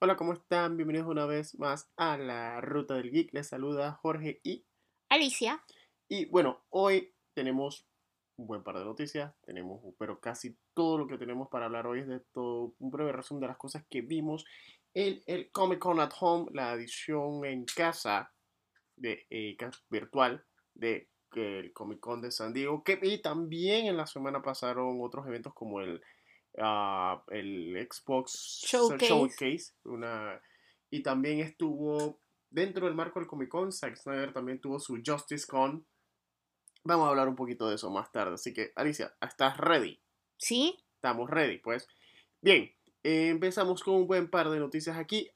Hola, ¿cómo están? Bienvenidos una vez más a la Ruta del Geek. Les saluda Jorge y... Alicia. Y bueno, hoy tenemos un buen par de noticias. Tenemos, pero casi todo lo que tenemos para hablar hoy es de todo, un breve resumen de las cosas que vimos en el Comic Con at Home, la edición en casa de eh, virtual de el Comic Con de San Diego. Que, y también en la semana pasaron otros eventos como el, ah, el Xbox Showcase. Showcase, una, y también estuvo dentro del marco del Comic Con. Zack Snyder también tuvo su Justice Con. Vamos a hablar un poquito de eso más tarde. Así que, Alicia, ¿estás ready? ¿Sí? Estamos ready, pues. Bien, eh, empezamos con un buen par de noticias aquí.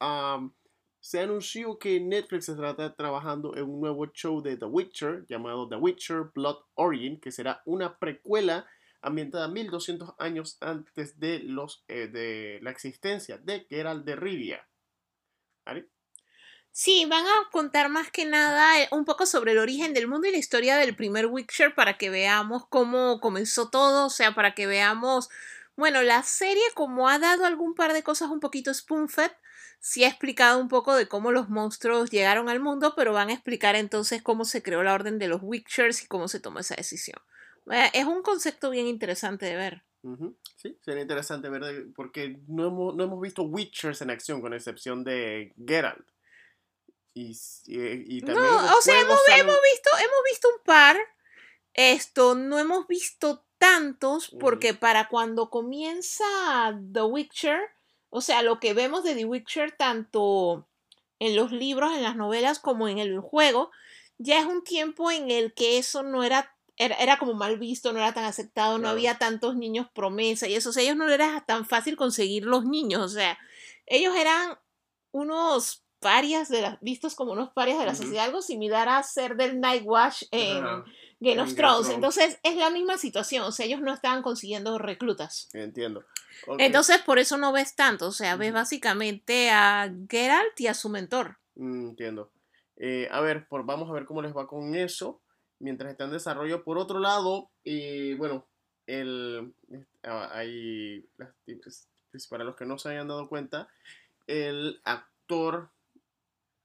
Se anunció que Netflix estará trabajando en un nuevo show de The Witcher llamado The Witcher Blood Origin, que será una precuela ambientada 1200 años antes de, los, eh, de la existencia de Geralt de Rivia. ¿Vale? Sí, van a contar más que nada eh, un poco sobre el origen del mundo y la historia del primer Witcher para que veamos cómo comenzó todo, o sea, para que veamos, bueno, la serie como ha dado algún par de cosas un poquito spoon-fed, sí ha explicado un poco de cómo los monstruos llegaron al mundo, pero van a explicar entonces cómo se creó la orden de los Witchers y cómo se tomó esa decisión. Eh, Es un concepto bien interesante de ver. Sí, sería interesante ver, de- porque no hemos, no hemos visto Witchers en acción, con excepción de Geralt. Y, y también No, o sea, hemos, salen- hemos visto, hemos visto un par. Esto, no hemos visto tantos porque para cuando comienza The Witcher, o sea, lo que vemos de The Witcher tanto en los libros, en las novelas, como en el juego, ya es un tiempo en el que eso no era, era, era como mal visto, no era tan aceptado, no Claro. había tantos niños promesa y eso, o sea, ellos no era tan fácil conseguir los niños, o sea, ellos eran unos parias de las, vistos como unos parias de la sociedad, algo similar a ser del Nightwatch en en of Game of Thrones. Thrones. Entonces es la misma situación, o sea, ellos no estaban consiguiendo reclutas. entiendo. Entonces por eso no ves tanto, o sea, ves básicamente a Geralt y a su mentor. mm, entiendo. Eh, a ver, por, vamos a ver cómo les va con eso mientras está en desarrollo. Por otro lado, eh, bueno, el, ah, hay, pues, para los que no se hayan dado cuenta, el actor,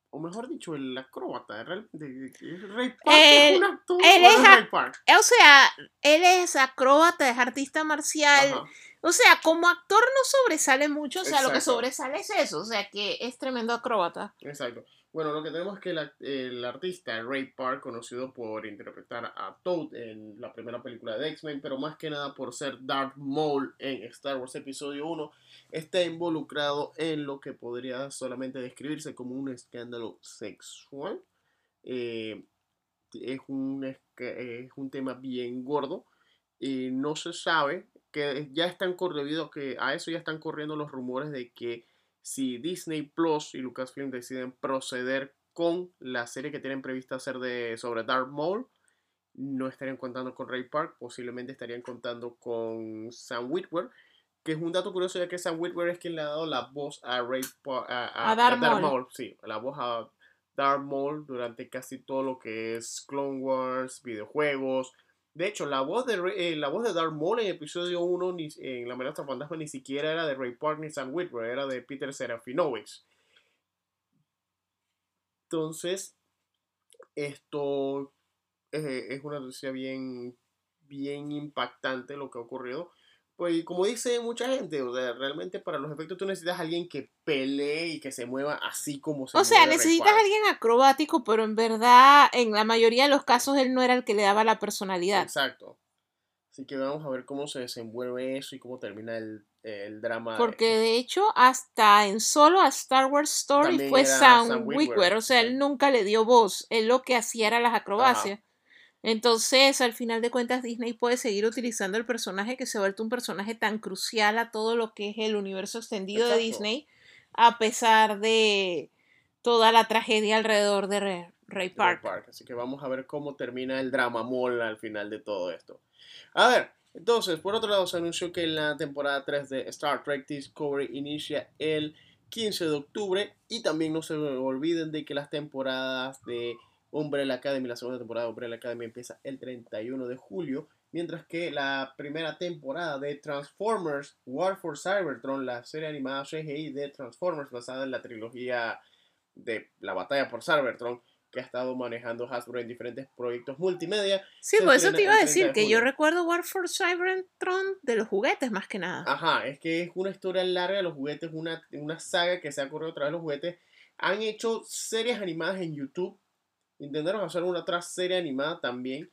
o mejor dicho, el acróbata, de- de- de- Ray Park es un actor. él ¿o es Ray Park? O sea, él es acróbata, es artista marcial. Ajá. O sea, como actor no sobresale mucho, o sea, lo que sobresale es eso, o sea, que es tremendo acróbata. Exacto. Bueno, lo que tenemos es que el, artista Ray Park, conocido por interpretar a Toad en la primera película de X-Men, pero más que nada por ser Darth Maul en Star Wars Episodio 1, está involucrado en lo que podría solamente describirse como un escándalo sexual. Eh, es, un, es un tema bien gordo y no se sabe que ya están cor- debido a que a eso ya están corriendo los rumores de que si Disney Plus y Lucasfilm deciden proceder con la serie que tienen prevista hacer de sobre Darth Maul, no estarían contando con Ray Park, posiblemente estarían contando con Sam Witwer, que es un dato curioso ya que Sam Witwer es quien le ha dado la voz a Ray Pa- a, A Darth Maul. sí, la voz a Darth Maul durante casi todo lo que es Clone Wars, videojuegos. De hecho, la voz de, eh, la voz de Darth Maul en episodio 1 ni, en La amenaza fantasma ni siquiera era de Ray Park ni Sam Witwer, era de Peter Serafinowicz. Entonces, esto eh, es una noticia bien, bien impactante lo que ha ocurrido. Pues como dice mucha gente, o sea, realmente para los efectos tú necesitas a alguien que pelee y que se mueva así como se O sea, mueve necesitas a alguien acrobático, pero en verdad, en la mayoría de los casos, él no era el que le daba la personalidad. Exacto. Así que vamos a ver cómo se desenvuelve eso y cómo termina el, el drama. Porque de hecho, hasta en solo a Star Wars Story También fue Sam, Sam Witwer. O sea, él nunca le dio voz. Él lo que hacía era las acrobacias. Entonces, al final de cuentas, Disney puede seguir utilizando el personaje que se ha vuelto un personaje tan crucial a todo lo que es el universo extendido de. Disney, a pesar de toda la tragedia alrededor de Ray, Park. Ray Park. Así que vamos a ver cómo termina el drama mall al final de todo esto. A ver, entonces, por otro lado, se anunció que la temporada 3 de Star Trek Discovery inicia el 15 de octubre. Y también no se olviden de que las temporadas de Umbrella Academy, la segunda temporada de Umbrella Academy empieza el 31 de julio. Mientras que la primera temporada de Transformers War for Cybertron, la serie animada CGI de Transformers basada en la trilogía de la batalla por Cybertron, que ha estado manejando Hasbro en diferentes proyectos multimedia. Sí, por eso estrena te iba a el 30 decir de que yo recuerdo War for Cybertron de los juguetes más que nada. Ajá, es que es una historia larga de los juguetes, una, una saga que se ha corrido a través de los juguetes. Han hecho series animadas en YouTube. Intentaron hacer una otra serie animada también.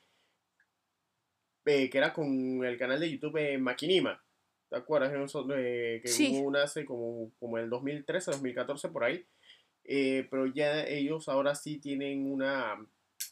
eh, que era con el canal de YouTube eh, Maquinima. ¿Te acuerdas? nosotros, eh, que Sí. hubo una hace como, como en el 2013, 2014 por ahí. Eh, pero ya ellos ahora sí tienen una.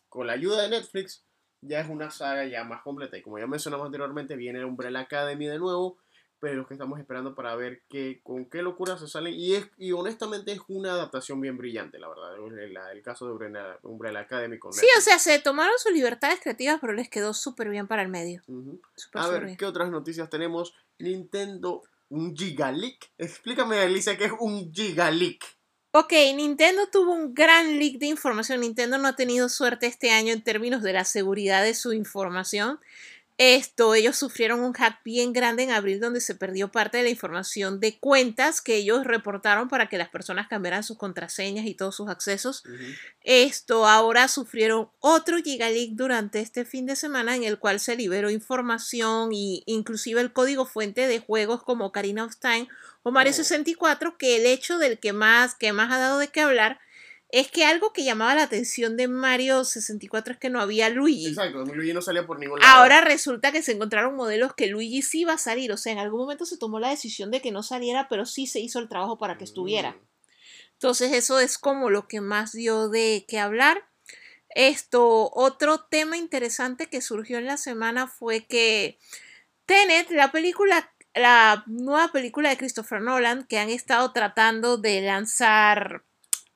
Con la ayuda de Netflix, ya es una saga ya más completa. Y como ya mencionamos anteriormente, viene Umbrella Academy de nuevo. Pero los que estamos esperando para ver qué, con qué locura se salen. Y, es, y honestamente es una adaptación bien brillante, la verdad. El, el caso de Umbrella, Umbrella Academy con Sí, o sea, se tomaron sus libertades creativas, pero les quedó súper bien para el medio. Ujú. Súper, A súper ver, bien. ¿qué otras noticias tenemos? Nintendo, un Gigaleak. Explícame, Alicia, qué es un Gigaleak. Ok, Nintendo tuvo un gran leak de información. Nintendo no ha tenido suerte este año en términos de la seguridad de su información. Esto, ellos sufrieron un hack bien grande en abril donde se perdió parte de la información de cuentas que ellos reportaron para que las personas cambiaran sus contraseñas y todos sus accesos. Esto ahora sufrieron otro gigaleak durante este fin de semana en el cual se liberó información y inclusive el código fuente de juegos como Karina of Time o Mario Oh. 64 que el hecho del que más que más ha dado de qué hablar es que algo que llamaba la atención de Mario 64 es que no había Luigi. Exacto, Luigi no salía por ningún lado. Ahora resulta que se encontraron modelos que Luigi sí iba a salir, o sea, en algún momento se tomó la decisión de que no saliera, pero sí se hizo el trabajo para que estuviera. Mm. Entonces eso es como lo que más dio de qué hablar. Esto, otro tema interesante que surgió en la semana fue que Tenet, la película, la nueva película de Christopher Nolan que han estado tratando de lanzar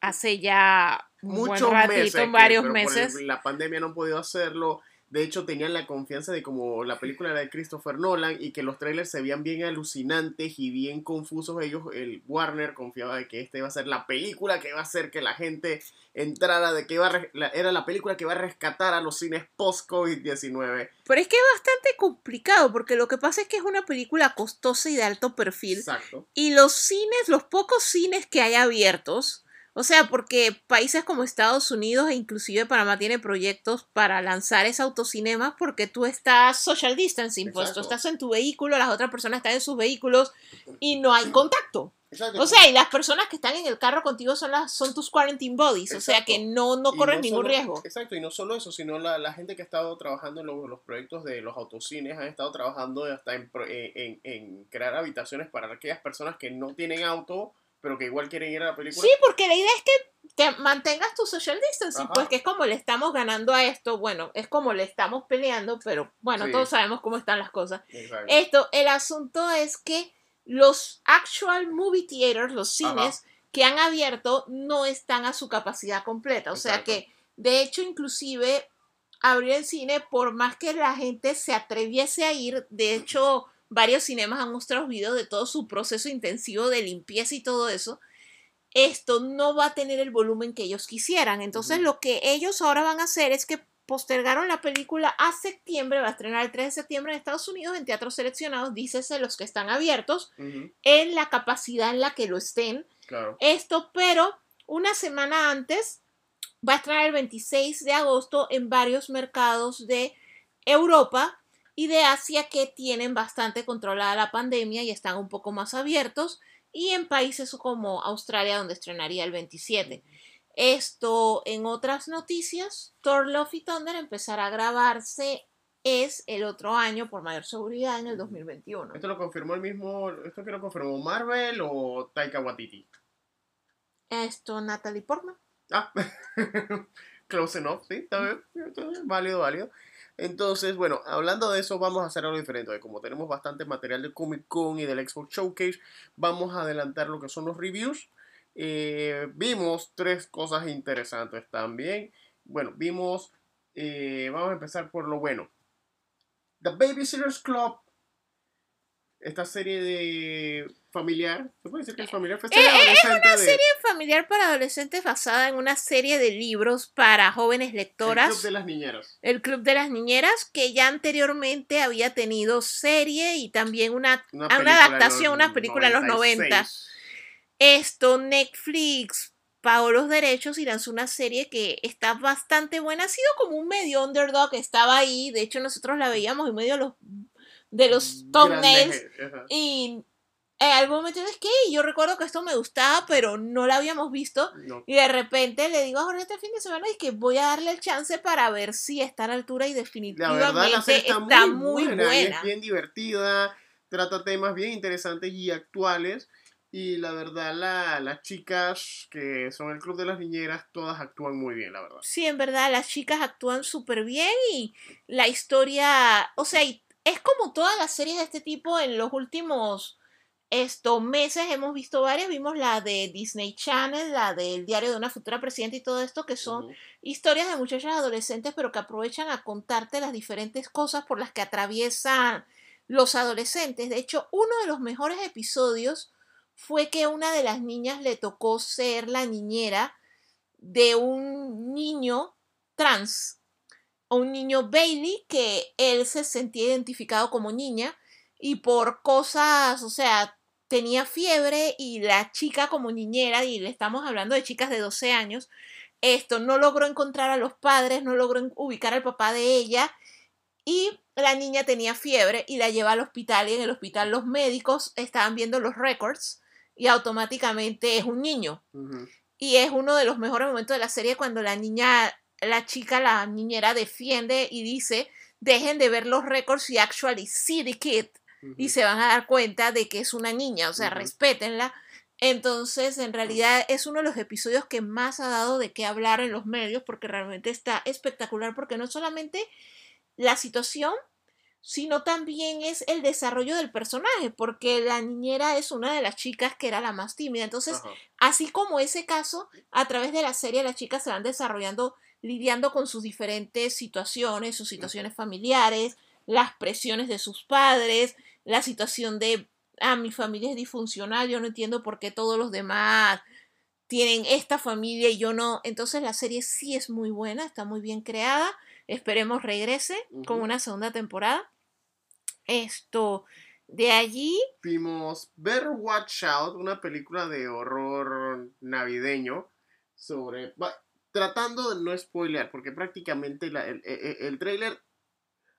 hace ya un Muchos buen ratito, meses. que- varios el- meses. la pandemia no han podido hacerlo. De hecho, tenían la confianza de como la película era de Christopher Nolan y que los trailers se veían bien alucinantes y bien confusos. Ellos, el Warner confiaba de que esta iba a ser la película que iba a hacer que la gente entrara, de que iba a la- era la película que iba a rescatar a los cines post-COVID-19. Pero es que es bastante complicado porque lo que pasa es que es una película costosa y de alto perfil. Exacto. Y los cines, los pocos cines que hay abiertos, o sea, porque países como Estados Unidos e inclusive Panamá tiene proyectos para lanzar ese autocinema porque tú estás social distancing, pues tú estás en tu vehículo, las otras personas están en sus vehículos y no hay contacto. Exacto. O sea, y las personas que están en el carro contigo son las son tus quarantine bodies, o sea que no no no ningún solo- riesgo. Exacto, y no solo eso, sino la, la gente que ha estado trabajando en los, los proyectos de los autocines, han estado trabajando hasta en, en- en crear habitaciones para aquellas personas que no tienen auto, pero que igual quieren ir a la película. Sí, porque la idea es que te mantengas tu social distancing, Ajá. pues que es como le estamos ganando a esto, bueno, es como le estamos peleando, pero bueno, Sí. todos sabemos cómo están las cosas. Exacto. Esto, el asunto es que los actual movie theaters, los cines que han abierto, no están a su capacidad completa. O sea Exacto. que, de hecho, inclusive abrir el cine, por más que la gente se atreviese a ir, de hecho, varios cinemas han mostrado videos de todo su proceso intensivo de limpieza y todo eso. Esto no va a tener el volumen que ellos quisieran. Entonces, lo que ellos ahora van a hacer es que postergaron la película a septiembre, va a estrenar el 3 de septiembre en Estados Unidos en teatros seleccionados, dícese los que están abiertos, en la capacidad en la que lo estén. claro. Esto, pero una semana antes va a estrenar el 26 de agosto en varios mercados de Europa y de Asia que tienen bastante controlada la pandemia y están un poco más abiertos y en países como Australia donde estrenaría el 27. Esto en otras noticias, Thor Love y Thunder empezará a grabarse es el otro año por mayor seguridad en el 2021. ¿Esto lo confirmó el mismo, esto que lo confirmó Marvel o Taika Waititi? Esto, Natalie Portman. Ah, close enough, sí, está bien, está bien, válido, válido. Entonces, bueno, hablando de eso, vamos a hacer algo diferente. Como tenemos bastante material de Comic Con y del Xbox Showcase, vamos a adelantar lo que son los reviews. Eh, vimos tres cosas interesantes también. Bueno, vimos, eh, vamos a empezar por lo bueno. The Babysitters Club, esta serie de familiar, ¿se puede decir que es familiar? Fue Eh, eh, es una de- serie familiar para adolescentes basada en una serie de libros para jóvenes El lectoras. Club de las Niñeras. El Club de las Niñeras, que ya anteriormente había tenido serie y también una, Una, una adaptación, una película en los 90. 96. Esto, Netflix pagó los derechos y lanzó una serie que está bastante buena. Ha sido como un medio underdog, estaba ahí. De hecho, nosotros la veíamos en medio de los, de los thumbnails. Grandes, ajá. Y en algún momento es que yo recuerdo que esto me gustaba, pero no la habíamos visto. No. Y de repente le digo a Jorge este fin de semana y que voy a darle el chance para ver si está a la altura y La definitivamente verdad, la serie está, está, muy, muy buena, buena. es bien divertida, trata temas bien interesantes y actuales. Y la verdad, la- las chicas que son el Club de las Niñeras, todas actúan muy bien, la verdad. Sí, en verdad, las chicas actúan súper bien y la historia, o sea, es como todas las series de este tipo en los últimos estos meses hemos visto varias, vimos la de Disney Channel, la del diario de una futura presidenta y todo esto, que son historias de muchachas adolescentes, pero que aprovechan a contarte las diferentes cosas por las que atraviesan los adolescentes. De hecho, uno de los mejores episodios fue que una de las niñas le tocó ser la niñera de un niño trans, o un niño Bailey, que él se sentía identificado como niña y por cosas, o sea, tenía fiebre y la chica como niñera, y le estamos hablando de chicas de 12 años, esto no logró encontrar a los padres, no logró ubicar al papá de ella y la niña tenía fiebre y la lleva al hospital y en el hospital los médicos estaban viendo los records y automáticamente es un niño. Y es uno de los mejores momentos de la serie cuando la niña, la chica, la niñera defiende y dice, dejen de ver los récords y actually see the kid. Y se van a dar cuenta de que es una niña, o sea, Ujú. respétenla. Entonces, en realidad es uno de los episodios que más ha dado de qué hablar en los medios porque realmente está espectacular porque no solamente la situación, sino también es el desarrollo del personaje, porque la niñera es una de las chicas que era la más tímida. Entonces, Ajá. Así como ese caso, a través de la serie las chicas se van desarrollando, lidiando con sus diferentes situaciones, sus situaciones familiares, las presiones de sus padres, la situación de, ah, mi familia es disfuncional, yo no entiendo por qué todos los demás tienen esta familia y yo no. Entonces la serie sí es muy buena, está muy bien creada. Esperemos regrese con una segunda temporada. Esto, de allí, Vimos Better Watch Out, una película de horror navideño sobre... tratando de no spoilear, porque prácticamente la- el, el, el trailer...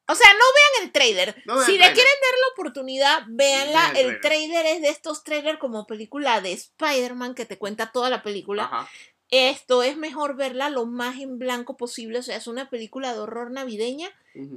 O sea, no vean el trailer. No vean si el le quieren dar la oportunidad, véanla. Vean el El trailer es de estos trailers como película de Spider-Man que te cuenta toda la película. Ajá. Esto es mejor verla lo más en blanco posible. O sea, es una película de horror navideña,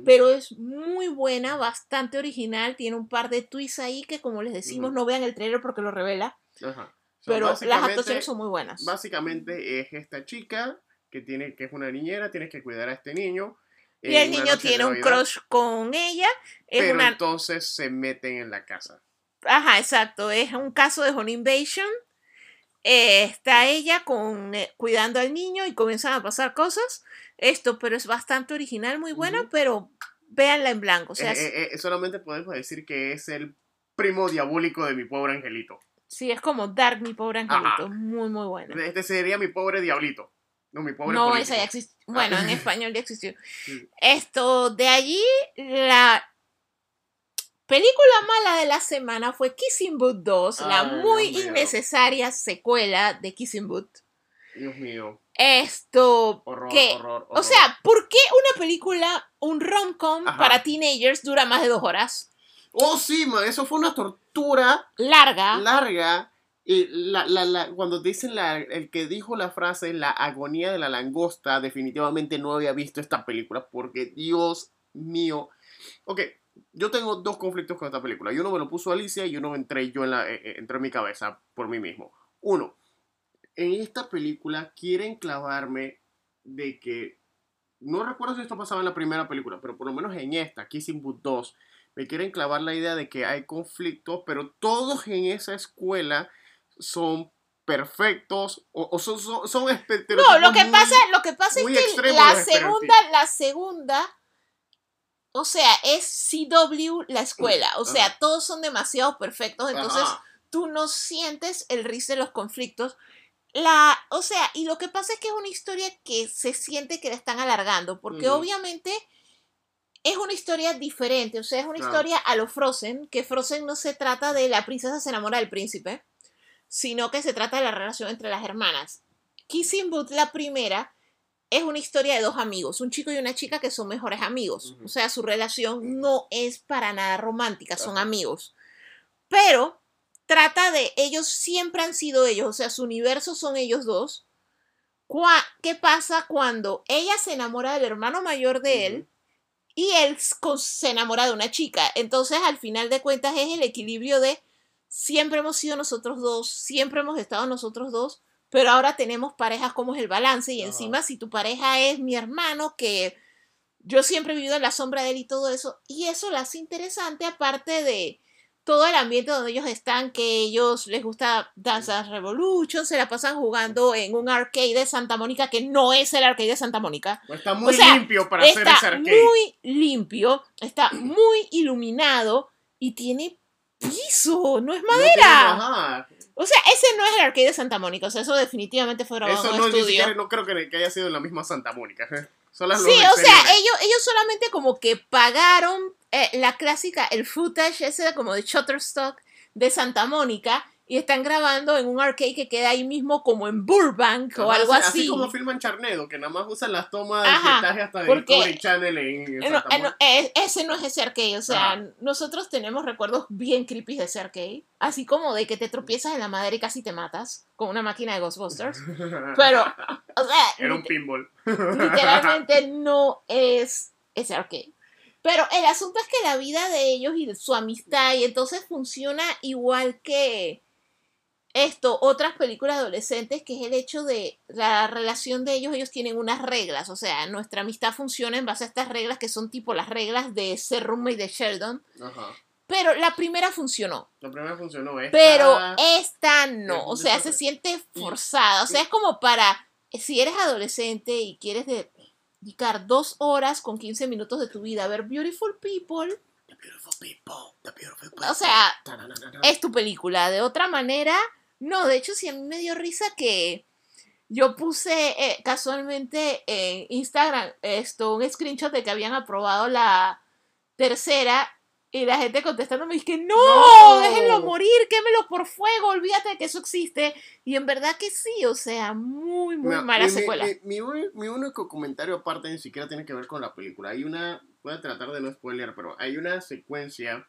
pero es muy buena, bastante original. Tiene un par de twists ahí que, como les decimos, no vean el trailer porque lo revela. Ajá. Pero las actuaciones son muy buenas. Básicamente es esta chica que tiene que es una niñera, tiene que cuidar a este niño. Y el niño tiene un crush con ella. Es Pero una entonces se meten en la casa. Ajá, exacto. Es un caso de home invasion. Eh, está ella con, eh, cuidando al niño y comienzan a pasar cosas. Esto, pero es bastante original, muy buena, Ujú. pero véanla en blanco. O sea, Eh, solamente podemos decir que es el primo diabólico de mi pobre angelito. sí, es como Dark, mi pobre Ajá. angelito. Muy, muy buena. Este sería mi pobre diablito. No, mi pobre No, político. esa ya existió. Bueno, en Ah. español ya existió. Esto, de allí, la película mala de la semana fue Kissing Booth 2, la muy Dios innecesaria secuela de Kissing Booth. Dios mío. Esto, Horror, que, horror, o horror. sea, ¿por qué una película, un rom-com para teenagers dura más de dos horas? Oh, sí, man. Eso fue una tortura Larga. larga. Y la, la, la, cuando dicen la, el que dijo la frase la agonía de la langosta, definitivamente no había visto esta película porque Dios mío. Ok, yo tengo dos conflictos con esta película. Y uno me lo puso Alicia y uno entré yo en, la, eh, eh, entré en mi cabeza por mí mismo. Uno, en esta película quieren clavarme de que. No recuerdo si esto pasaba en la primera película, pero por lo menos en esta, Kissing Booth 2, me quieren clavar la idea de que hay conflictos, pero todos en esa escuela son perfectos o, o son, son, son No, lo que muy- pasa, lo que pasa es que la segunda, la segunda, o sea, es CW la escuela. O sea, Ajá. todos son demasiado perfectos. Entonces, Ajá. tú no sientes el risk de los conflictos. La, o sea, y lo que pasa es que es una historia que se siente que la están alargando, porque obviamente es una historia diferente, o sea, es una Claro. historia a lo Frozen, que Frozen no se trata de la princesa se enamora del príncipe, sino que se trata de la relación entre las hermanas. Kissing Booth, la primera, es una historia de dos amigos, un chico y una chica que son mejores amigos. O sea, su relación no es para nada romántica, son amigos. Pero trata de ellos siempre han sido ellos, o sea, su universo son ellos dos. ¿Qué pasa cuando ella se enamora del hermano mayor de él y él se enamora de una chica? Entonces, al final de cuentas, es el equilibrio de siempre hemos sido nosotros dos, siempre hemos estado nosotros dos, pero ahora tenemos parejas como es el balance y Ajá. encima si tu pareja es mi hermano que yo siempre he vivido en la sombra de él y todo eso, y eso lo hace interesante aparte de todo el ambiente donde ellos están, que ellos les gusta Dance Revolution, se la pasan jugando en un arcade de Santa Mónica que no es el arcade de Santa Mónica. Está muy O sea, limpio para hacer ese Está arcade. muy limpio, está muy iluminado y tiene piso, no es madera. O sea, ese no es el arcade de Santa Mónica, o sea, eso definitivamente fue grabado Eso en no, estudio. siquiera, no creo que, haya sido en la misma Santa Mónica. Son las Sí, o sea, ellos, ellos solamente como que pagaron eh, la clásica, el footage ese como de Shutterstock de Santa Mónica y están grabando en un arcade que queda ahí mismo como en Burbank o algo así, así. Como filman Charnedo, que nada más usan las tomas de pietaje hasta de Discovery Channel en, no, eh, no, eh, ese no es ese arcade, o sea, Ajá. nosotros tenemos recuerdos bien creepy de ese arcade, así como de que te tropiezas en la madera y casi te matas con una máquina de Ghostbusters, pero, o sea, Era un pinball. literalmente no es ese arcade. Pero el asunto es que la vida de ellos y de su amistad, y entonces funciona igual que esto, otras películas adolescentes, que es el hecho de la relación de ellos, ellos tienen unas reglas, o sea, nuestra amistad funciona en base a estas reglas que son tipo las reglas de ser roommate de Sheldon, Ajá. pero la primera funcionó, La primera funcionó. Esta, pero esta no, o sea, se siente forzada, o sea, es como para, si eres adolescente y quieres dedicar dos horas con 15 minutos de tu vida a ver Beautiful People, The beautiful people, the beautiful people. o sea, es tu película. De otra manera, no, de hecho sí a mí me dio risa que yo puse eh, casualmente en Instagram esto, un screenshot de que habían aprobado la tercera y la gente contestándome es que no, No. déjenlo morir, quémelo por fuego, olvídate de que eso existe. Y en verdad que sí, o sea, muy, muy mala mi- secuela. Mi, mi uni- mi único comentario aparte ni siquiera tiene que ver con la película. Hay una, voy a tratar de no spoiler, pero hay una secuencia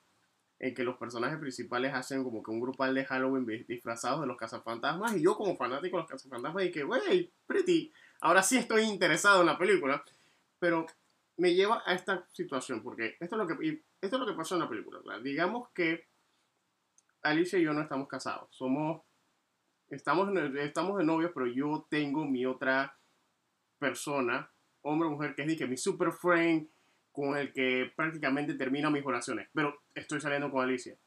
en que los personajes principales hacen como que un grupal de Halloween di- disfrazados de los cazafantasmas y yo como fanático de los cazafantasmas dije, wey, pretty, ahora sí estoy interesado en la película, pero me lleva a esta situación porque esto es lo que, y esto es lo que pasó en la película. Digamos que Alicia y yo no estamos casados, somos estamos, estamos de novios, pero yo tengo mi otra persona, hombre o mujer, que es que mi super friend, con el que prácticamente termina mis oraciones. Pero estoy saliendo con Alicia.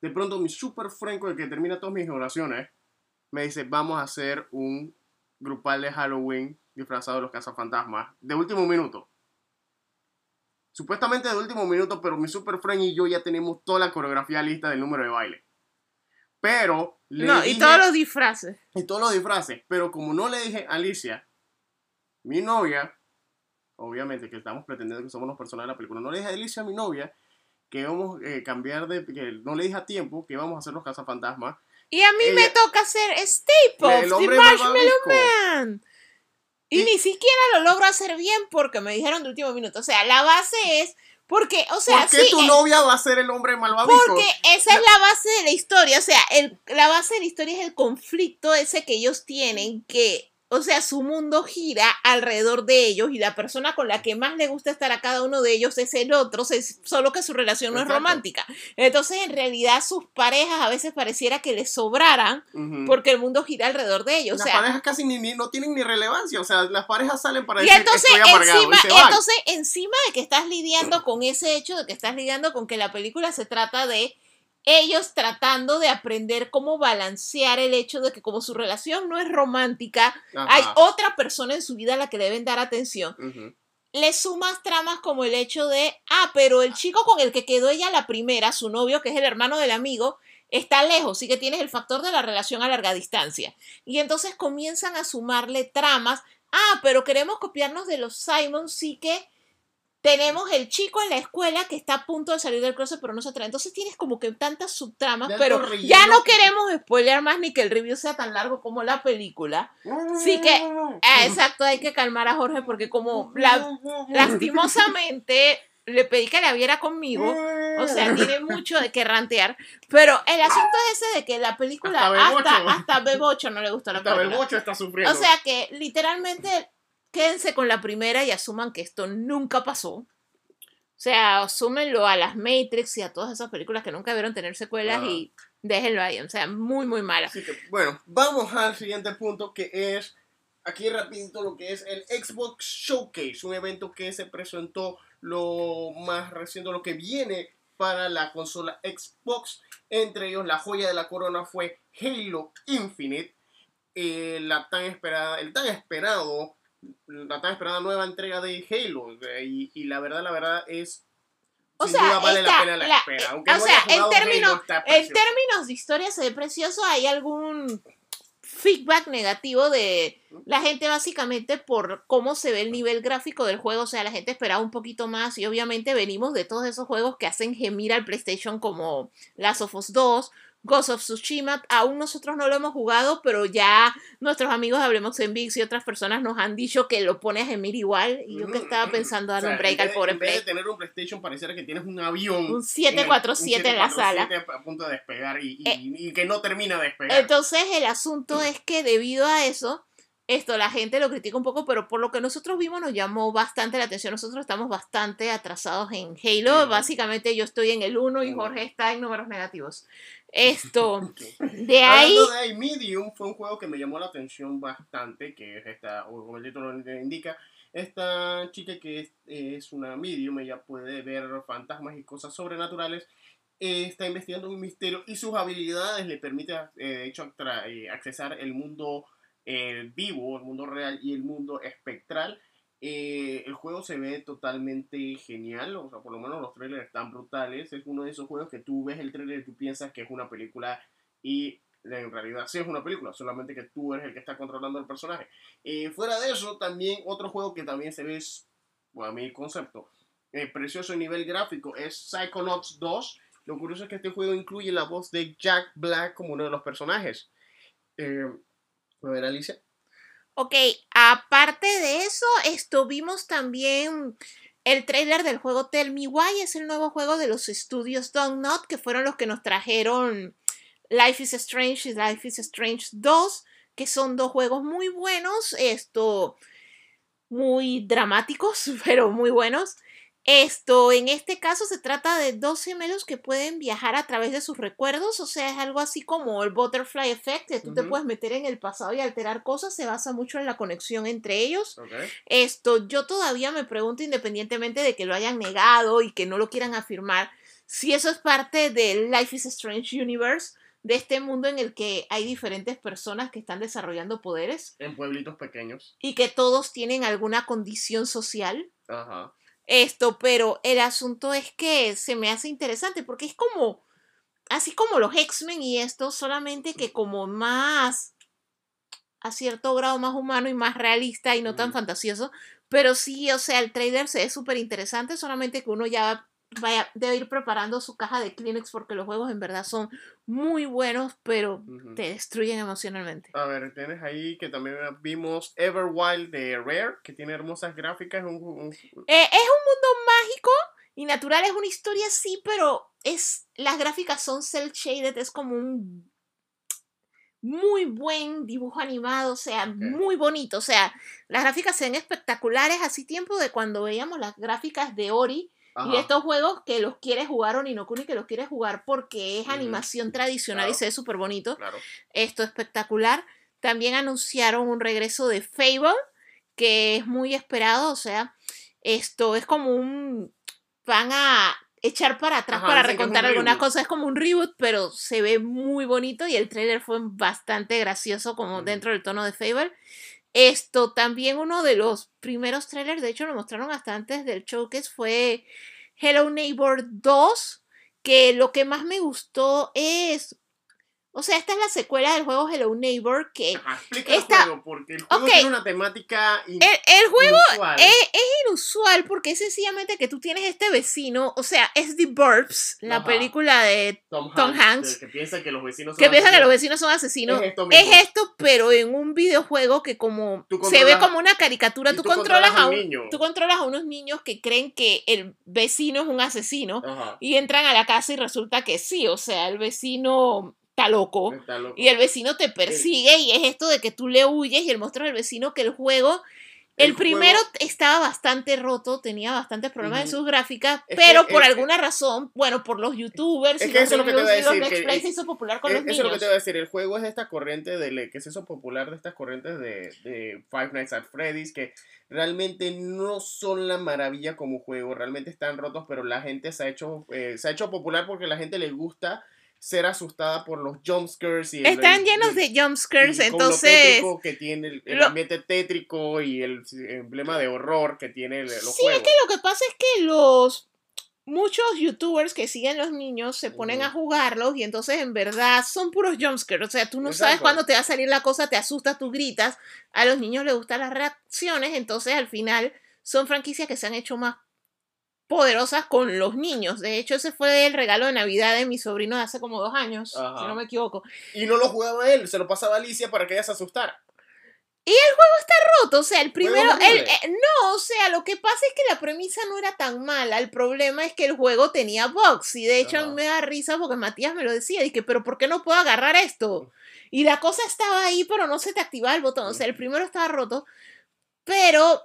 De pronto, mi super friend con el que termina todas mis oraciones, me dice, vamos a hacer un grupal de Halloween disfrazado de los cazafantasmas, de último minuto. Supuestamente de último minuto, pero mi super friend y yo ya tenemos toda la coreografía lista del número de baile. Pero... le No, y dije- todos los disfraces. y todos los disfraces. Pero como no le dije a Alicia, mi novia, obviamente que estamos pretendiendo que somos los personajes de la película, no le dije a Alicia, mi novia, que íbamos a cambiar de. que no le dije a tiempo que íbamos a hacer los cazafantasmas. Y a mí me toca hacer Staples de Marshmallow. Man. Y, Y- ni siquiera lo logro hacer bien porque me dijeron de último minuto. O sea, la base es porque, o sea, ¿Por qué sí, tu eh, novia va a ser el hombre malvavisco? porque esa es la base de la historia. O sea, el, la base de la historia es el conflicto ese que ellos tienen que, o sea, su mundo gira alrededor de ellos y la persona con la que más le gusta estar a cada uno de ellos es el otro, solo que su relación no Exacto. es romántica. Entonces, en realidad, sus parejas a veces pareciera que les sobraran porque el mundo gira alrededor de ellos. O las sea, parejas casi ni, ni- no tienen ni relevancia, o sea, las parejas salen para y decir entonces estoy encima, y entonces encima de que estás lidiando con ese hecho de que estás lidiando con que la película se trata de ellos tratando de aprender cómo balancear el hecho de que como su relación no es romántica, Ajá. hay otra persona en su vida a la que deben dar atención. Le sumas tramas como el hecho de, ah, pero el chico con el que quedó ella la primera, su novio, que es el hermano del amigo, está lejos, sí que tienes el factor de la relación a larga distancia. Y entonces comienzan a sumarle tramas, ah, pero queremos copiarnos de los Simons, sí que tenemos el chico en la escuela que está a punto de salir del closet, pero no se atreve. Entonces tienes como que tantas subtramas, pero relleno ya no que- queremos spoilear más ni que el review sea tan largo como la película. Sí que, ah, exacto, hay que calmar a Jorge porque como la, lastimosamente le pedí que la viera conmigo, o sea, tiene mucho de qué rantear, pero el asunto es ese de que la película Hasta hasta, Bebocho. hasta Bebocho no le gustó la Hasta el película. bocho está sufriendo. O sea que literalmente quédense con la primera y asuman que esto nunca pasó. O sea, asúmenlo a las Matrix y a todas esas películas que nunca vieron tener secuelas y déjenlo ahí. O sea, muy, muy mala. Así que, bueno, vamos al siguiente punto que es aquí rapidito lo que es el Xbox Showcase, un evento que se presentó lo más reciente, lo que viene para la consola Xbox. Entre ellos, la joya de la corona fue Halo Infinite, eh, la tan esperada, el tan esperado, la tan esperada nueva entrega de Halo. Y, y la verdad, la verdad es O sin sea, duda vale la pena la, la- espera. eh, Aunque o no sea, haya jugado en términos- En términos de historia se ve precioso, hay algún feedback negativo de la gente básicamente por cómo se ve el nivel gráfico del juego, o sea, la gente esperaba un poquito más y obviamente venimos de todos esos juegos que hacen gemir al PlayStation como Last of Us 2, Ghost of Tsushima, aún nosotros no lo hemos jugado, pero ya nuestros amigos de Hablemos en VIX y otras personas nos han dicho que lo pone a gemir igual y yo que estaba pensando O darle sea, un break al pobre En vez de tener un PlayStation, pareciera que tienes un avión. Un en 747 en la un 747 sala. A punto de despegar y, y- Eh, y que no termina de despegar. Entonces el asunto es que debido a eso, esto la gente lo critica un poco, pero por lo que nosotros vimos nos llamó bastante la atención. Nosotros estamos bastante atrasados en Halo. Básicamente yo estoy en el 1 y. Jorge está en números negativos. Esto, de ahí... Hablando de Medium fue un juego que me llamó la atención bastante, que es esta, o como el título le indica, esta chica que es, es una medium, ella puede ver fantasmas y cosas sobrenaturales, eh, está investigando un misterio y sus habilidades le permiten, eh, de hecho, eh, accesar el mundo eh, vivo, el mundo real y el mundo espectral. Eh, el juego se ve totalmente genial, o sea, por lo menos los trailers están brutales. Es uno de esos juegos que tú ves el trailer y tú piensas que es una película y en realidad sí es una película, solamente que tú eres el que está controlando el personaje. Eh, fuera de eso, también otro juego que también se ve, bueno, a mi concepto, eh, precioso nivel gráfico es Psychonauts 2. Lo curioso es que este juego incluye la voz de Jack Black como uno de los personajes. Eh, a ver, Alicia. Ok, aparte de eso, esto vimos también el trailer del juego Tell Me Why, es el nuevo juego de los estudios Don't Not, que fueron los que nos trajeron Life is Strange y Life is Strange 2, que son dos juegos muy buenos, esto muy dramáticos, pero muy buenos. Esto, en este caso, se trata de dos gemelos que pueden viajar a través de sus recuerdos, o sea, es algo así como el Butterfly Effect, que tú te puedes meter en el pasado y alterar cosas, se basa mucho en la conexión entre ellos. Esto, yo todavía me pregunto, independientemente de que lo hayan negado y que no lo quieran afirmar, si eso es parte del Life is Strange Universe, de este mundo en el que hay diferentes personas que están desarrollando poderes En pueblitos pequeños. y que todos tienen alguna condición social. Ajá. Esto, pero el asunto es que se me hace interesante porque es como, así como los X-Men y esto, solamente que como más, a cierto grado más humano y más realista y no tan fantasioso, pero sí, o sea, el trailer se ve súper interesante, solamente que uno ya vaya, debe ir preparando su caja de Kleenex porque los juegos en verdad son muy buenos, pero te destruyen emocionalmente. A ver, tienes ahí que también vimos Everwild de Rare, que tiene hermosas gráficas. Un, un- Eh, es un mundo mágico y natural, es una historia sí, pero es las gráficas son cel shaded, es como un muy buen dibujo animado, o sea, muy bonito, o sea, las gráficas se ven espectaculares, así tiempo de cuando veíamos las gráficas de Ori y estos juegos que los quiere jugar Oninokuni, que los quiere jugar porque es animación tradicional y se ve súper bonito, Claro. esto espectacular. También anunciaron un regreso de Fable, que es muy esperado, o sea, esto es como un... van a echar para atrás Ajá, para recontar algunas cosas, es como un reboot, pero se ve muy bonito y el trailer fue bastante gracioso como dentro del tono de Fable. Esto también uno de los primeros trailers, de hecho lo mostraron hasta antes del showcase, fue Hello Neighbor 2, que lo que más me gustó es, o sea, esta es la secuela del juego Hello Neighbor, que Ajá, explica Esta- el juego, porque el juego Ok. tiene una temática in- el, el juego inusual. es, es inusual porque es sencillamente que tú tienes este vecino, o sea, es The Burbs, la Ajá. película de Tom Hanks, Tom Hanks, que, que piensa que los vecinos que son piensan que los asesinos. vecinos son asesinos. Es esto Es mismo. esto, pero en un videojuego que como se ve como una caricatura, tú, tú controlas, controlas a un un- niño. tú controlas a unos niños que creen que el vecino es un asesino Ajá. y entran a la casa y resulta que sí, o sea, el vecino está loco. Está loco. Y el vecino te persigue y es esto de que tú le huyes y el monstruo del vecino que el juego... El, El primero juego- estaba bastante roto, tenía bastantes problemas en sus gráficas, pero que- por es- alguna razón, bueno, por los youtubers Es y que los eso es lo que te iba a los decir, que se hizo popular con Eh, los Eso es lo que te voy a decir. El juego es de esta corriente de que se hizo popular de estas corrientes de, de Five Nights at Freddy's que realmente no son la maravilla como juego. Realmente están rotos, pero la gente se ha hecho eh, se ha hecho popular porque la gente le gusta ser asustada por los jumpscares y el- Están el- llenos y- de jumpscares, lo entonces... que tiene el, el lo- ambiente tétrico y el emblema de horror que tiene el- los Sí, es que lo que pasa es que los muchos youtubers que siguen los niños se ponen a jugarlos y entonces en verdad son puros jumpscares. O sea, tú no sabes cuándo te va a salir la cosa, te asustas, tú gritas. A los niños les gustan las reacciones, entonces al final son franquicias que se han hecho más poderosas con los niños. De hecho, ese fue el regalo de Navidad de mi sobrino de hace como dos años, Ajá. si no me equivoco. Y no lo jugaba él, se lo pasaba a Alicia para que ella se asustara. roto, o sea, el primero, el, eh, no, o sea, lo que pasa es que la premisa no era tan mala, el problema es que el juego tenía bugs y de hecho a mí Ajá. me da risa porque Matías me lo decía, dije, pero ¿por qué no puedo agarrar esto? Y la cosa estaba ahí, pero no se te activaba el botón, o sea, el primero estaba roto, pero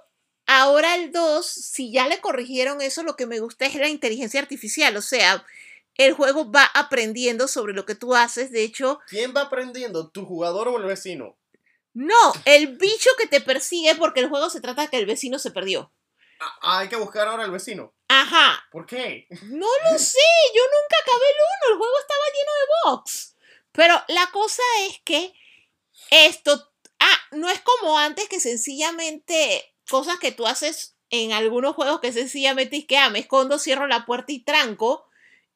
ahora el 2, si ya le corrigieron eso, lo que me gusta es la inteligencia artificial, o sea, el juego va aprendiendo sobre lo que tú haces, de hecho, ¿Quién va aprendiendo? ¿Tu jugador o el vecino? no, el bicho que te persigue porque el juego se trata de que el vecino se perdió. Ah, hay que buscar ahora al vecino. Ajá, ¿Por qué? no lo sé, yo nunca acabé el 1, el juego estaba lleno de bugs. Pero la cosa es que esto, ah, no es como antes que sencillamente cosas que tú haces en algunos juegos que sencillamente es que, ah, me escondo, cierro la puerta y tranco.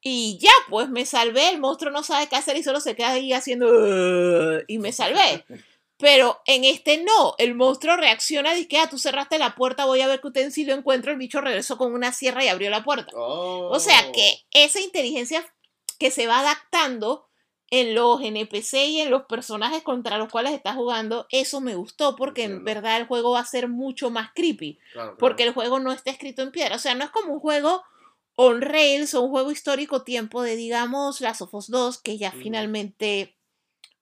Y ya, pues me salvé, el monstruo no sabe qué hacer y solo se queda ahí haciendo... "Uh", y me salvé. Pero en este no, el monstruo reacciona y que, ah, tú cerraste la puerta, voy a ver qué utensilio encuentro, el bicho regresó con una sierra y abrió la puerta. Oh. O sea que esa inteligencia que se va adaptando en los NPC y en los personajes contra los cuales estás jugando, eso me gustó porque en verdad el juego va a ser mucho más creepy. Claro, claro. Porque el juego no está escrito en piedra. O sea, no es como un juego on rails o un juego histórico tiempo de, digamos, Last of Us 2, que ya finalmente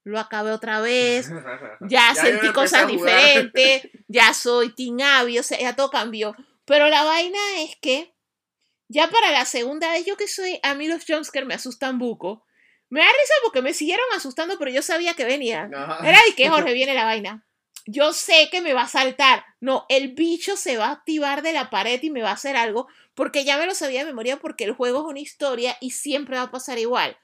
lo acabé otra vez. Ya, sentí cosas diferentes, ya soy Team Abby, o sea, ya todo cambió. Pero la vaina es que ya para la segunda vez, yo que soy, a mí los jumpscares me asustan buco. Me da risa porque me siguieron asustando, pero yo sabía que venían. Ajá. Era de que Jorge viene la vaina. Yo sé que me va a saltar. No, el bicho se va a activar de la pared y me va a hacer algo porque ya me lo sabía de memoria porque el juego es una historia y siempre va a pasar igual.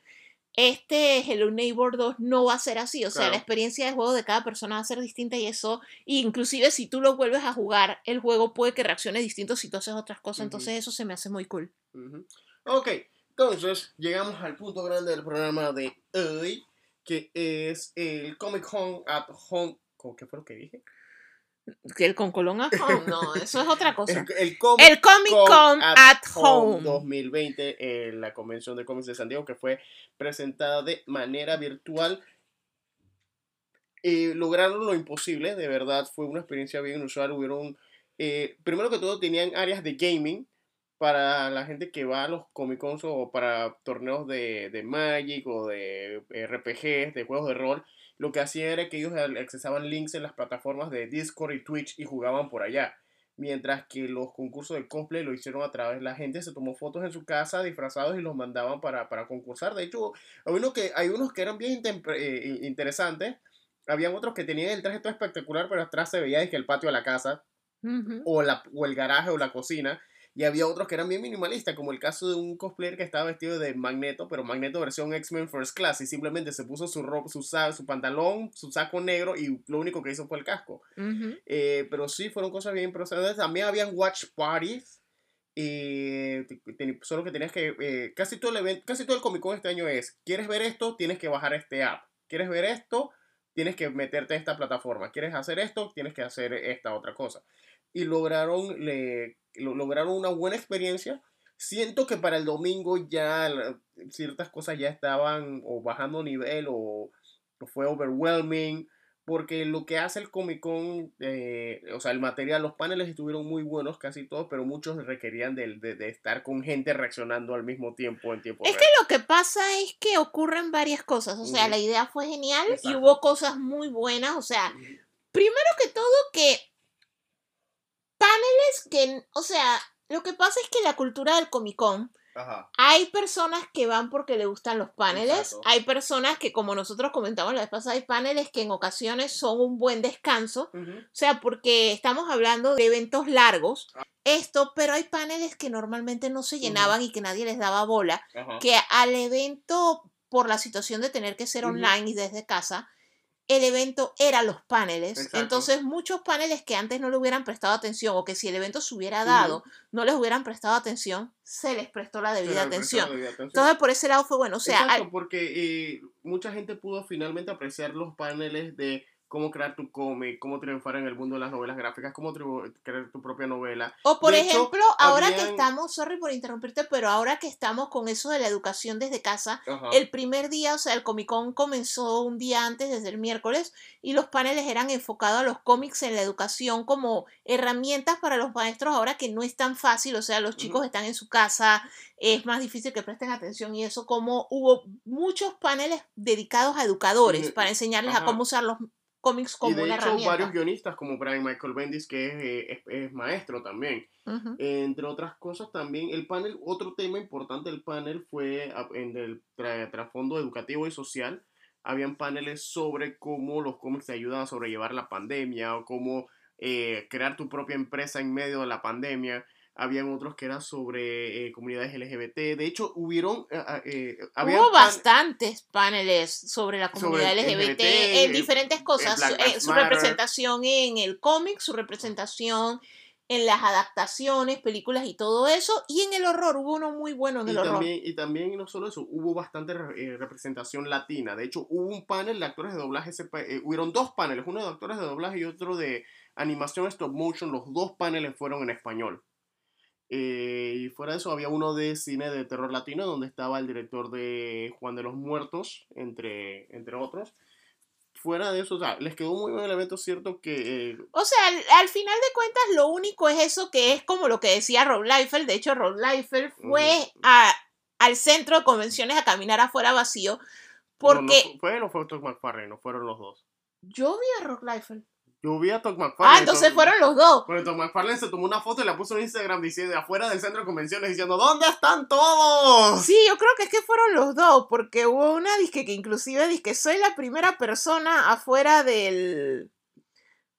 Este Hello Neighbor 2 no va a ser así, o sea, Claro. la experiencia de juego de cada persona va a ser distinta y eso, inclusive si tú lo vuelves a jugar, el juego puede que reaccione distinto si tú haces otras cosas, Ujú. entonces eso se me hace muy cool. Ujú. Ok, entonces llegamos al punto grande del programa de hoy, que es el Comic Con at Home. ¿Cómo- ¿Qué fue lo que dije? Que el con Colón at Home, no, eso es otra cosa. El, el Comic El Comic Con at Home. 2020, eh, la convención de cómics de San Diego, que fue presentada de manera virtual. Eh, lograron lo imposible, de verdad, fue una experiencia bien inusual. Hubieron, eh, primero que todo, tenían áreas de gaming para la gente que va a los Comic Cons o para torneos de, de Magic o de RPGs, de juegos de rol. lo que hacían era que ellos accesaban links en las plataformas de Discord y Twitch y jugaban por allá. Mientras que los concursos de cosplay lo hicieron a través, la gente se tomó fotos en su casa disfrazados y los mandaban para, para concursar. De hecho, hay, uno que, hay unos que eran bien eh, interesantes. Habían otros que tenían el traje todo espectacular, pero atrás se veía que el patio de la casa, o, la, o el garaje o la cocina. Y había otros que eran bien minimalistas, como el caso de un cosplayer que estaba vestido de Magneto, pero Magneto versión X-Men First Class, y simplemente se puso su ropa, su, su pantalón, su saco negro, y lo único que hizo fue el casco. Eh, pero sí, fueron cosas bien impresionantes. También habían watch parties. Y solo que tenías que. Eh, casi, todo el evento, casi todo el Comic Con este año es: ¿quieres ver esto? Tienes que bajar este app. ¿Quieres ver esto? Tienes que meterte en esta plataforma. ¿Quieres hacer esto? Tienes que hacer esta otra cosa. Y lograron le, lograron una buena experiencia. Siento que para el domingo ya ciertas cosas ya estaban o bajando nivel o, fue overwhelming. Porque lo que hace el Comic Con, eh, o sea, el material, los paneles estuvieron muy buenos, casi todos, pero muchos requerían de, de, estar con gente reaccionando al mismo tiempo en tiempo Es que lo que pasa es que ocurren varias cosas. O sea, la idea fue genial y hubo cosas muy buenas. O sea, primero que todo que paneles que, o sea, lo que pasa es que la cultura del Comic Con, hay personas que van porque le gustan los paneles, hay personas que, como nosotros comentamos la vez pasada, hay paneles que en ocasiones son un buen descanso, o sea, porque estamos hablando de eventos largos, ah. esto, pero hay paneles que normalmente no se llenaban y que nadie les daba bola, que al evento, por la situación de tener que ser online y desde casa, el evento era los paneles. Entonces, muchos paneles que antes no le hubieran prestado atención o que si el evento se hubiera dado, no les hubieran prestado atención, se les prestó la debida, atención. Entonces, por ese lado fue bueno. O sea, Exacto, porque eh, mucha gente pudo finalmente apreciar los paneles de cómo crear tu cómic, cómo triunfar en el mundo de las novelas gráficas, cómo crear tu propia novela. O por ejemplo, ahora que estamos, sorry por interrumpirte, pero ahora que estamos con eso de la educación desde casa, el primer día, o sea, el Comic Con comenzó un día antes, desde el miércoles, y los paneles eran enfocados a los cómics en la educación como herramientas para los maestros ahora que no es tan fácil, o sea, los chicos están en su casa, es más difícil que presten atención y eso, como hubo muchos paneles dedicados a educadores para enseñarles a cómo usar los cómics como y de una hecho, varios guionistas como Brian Michael Bendis, que es, eh, maestro también. Entre otras cosas, también el panel, otro tema importante del panel fue en el trasfondo educativo y social. Habían paneles sobre cómo los cómics te ayudan a sobrellevar la pandemia o cómo eh, crear tu propia empresa en medio de la pandemia habían otros que eran sobre eh, comunidades LGBT. De hecho, hubieron... Eh, eh Hubo bastantes paneles sobre la comunidad LGBT, en diferentes cosas. su representación en el cómic, su representación en las adaptaciones, películas y todo eso, y en el horror, hubo uno muy bueno en el y horror. También, y también, no solo eso, hubo bastante representación latina. De hecho, hubo un panel de actores de doblaje, hubieron dos paneles, uno de actores de doblaje y otro de animación stop motion, los dos paneles fueron en español. Eh, y fuera de eso había uno de cine de terror latino donde estaba el director de Juan de los Muertos, entre, entre otros. Fuera de eso, o sea, les quedó muy buen el evento, cierto que... Eh, o sea, al, final de cuentas lo único es eso que es como lo que decía Rob Liefeld. De hecho, Rob Liefeld fue a, al centro de convenciones a caminar afuera vacío porque... No, fue, no fue Todd McFarlane, no fueron los dos. Yo vi a Rob Liefeld. Yo vi a Todd McFarlane. Ah, entonces fueron los dos. Bueno, Todd McFarlane se tomó una foto y la puso en Instagram diciendo afuera del centro de convenciones diciendo ¿Dónde están todos? Sí, yo creo que es que fueron los dos, porque hubo una disque que inclusive que soy la primera persona afuera del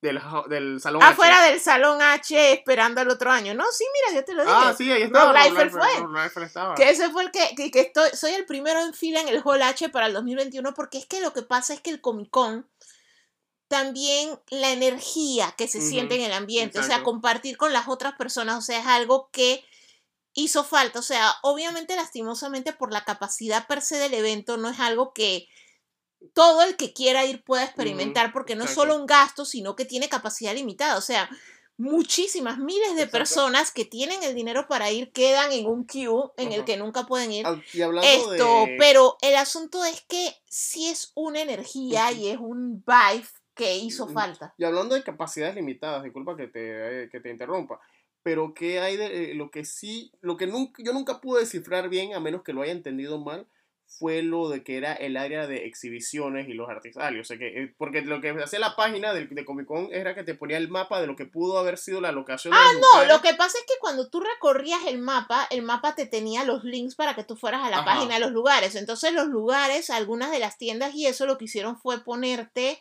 del, del salón afuera del salón H esperando el otro año. No, sí, mira, yo te lo dije. Ah, sí, ahí estaba. Rob fue. estaba. Que ese fue el que, que, que estoy, soy el primero en fila en el Hall H para el 2021 porque es que lo que pasa es que el Comic Con también la energía que se siente en el ambiente, o sea, compartir con las otras personas, o sea, es algo que hizo falta, o sea, obviamente lastimosamente por la capacidad per se del evento no es algo que todo el que quiera ir pueda experimentar, porque no es solo un gasto, sino que tiene capacidad limitada, o sea, muchísimas, miles de personas que tienen el dinero para ir quedan en un queue en el que nunca pueden ir. Esto, pero el asunto es que si es una energía y es un vibe que hizo falta. Y hablando de capacidades limitadas, disculpa que te, que te interrumpa, pero ¿qué hay de eh, lo que sí, lo que nunca, yo nunca pude descifrar bien, a menos que lo haya entendido mal, fue lo de que era el área de exhibiciones y los artesanales. O sea que, eh, porque lo que hacía la página de, de Comic Con era que te ponía el mapa de lo que pudo haber sido la locación. Ah, no, lo que pasa es que cuando tú recorrías el mapa, el mapa te tenía los links para que tú fueras a la Ajá. página de los lugares. Entonces los lugares, algunas de las tiendas y eso lo que hicieron fue ponerte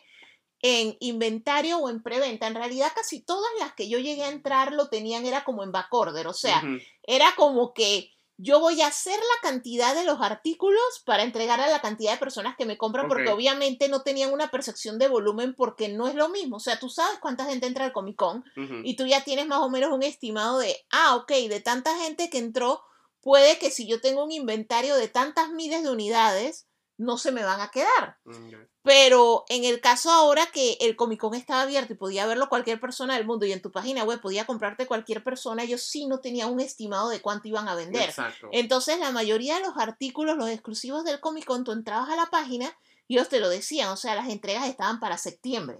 en inventario o en preventa. En realidad casi todas las que yo llegué a entrar lo tenían, era como en backorder. O sea, era como que yo voy a hacer la cantidad de los artículos para entregar a la cantidad de personas que me compran, porque obviamente no tenían una percepción de volumen porque no es lo mismo. O sea, tú sabes cuánta gente entra al Comic Con y tú ya tienes más o menos un estimado de, ah, ok, de tanta gente que entró, puede que si yo tengo un inventario de tantas miles de unidades, no se me van a quedar. Ok. Pero en el caso ahora que el Comic Con estaba abierto y podía verlo cualquier persona del mundo y en tu página web podía comprarte cualquier persona, ellos sí no tenían un estimado de cuánto iban a vender. Exacto. Entonces la mayoría de los artículos, los exclusivos del Comic Con, tú entrabas a la página y ellos te lo decían, o sea, las entregas estaban para septiembre.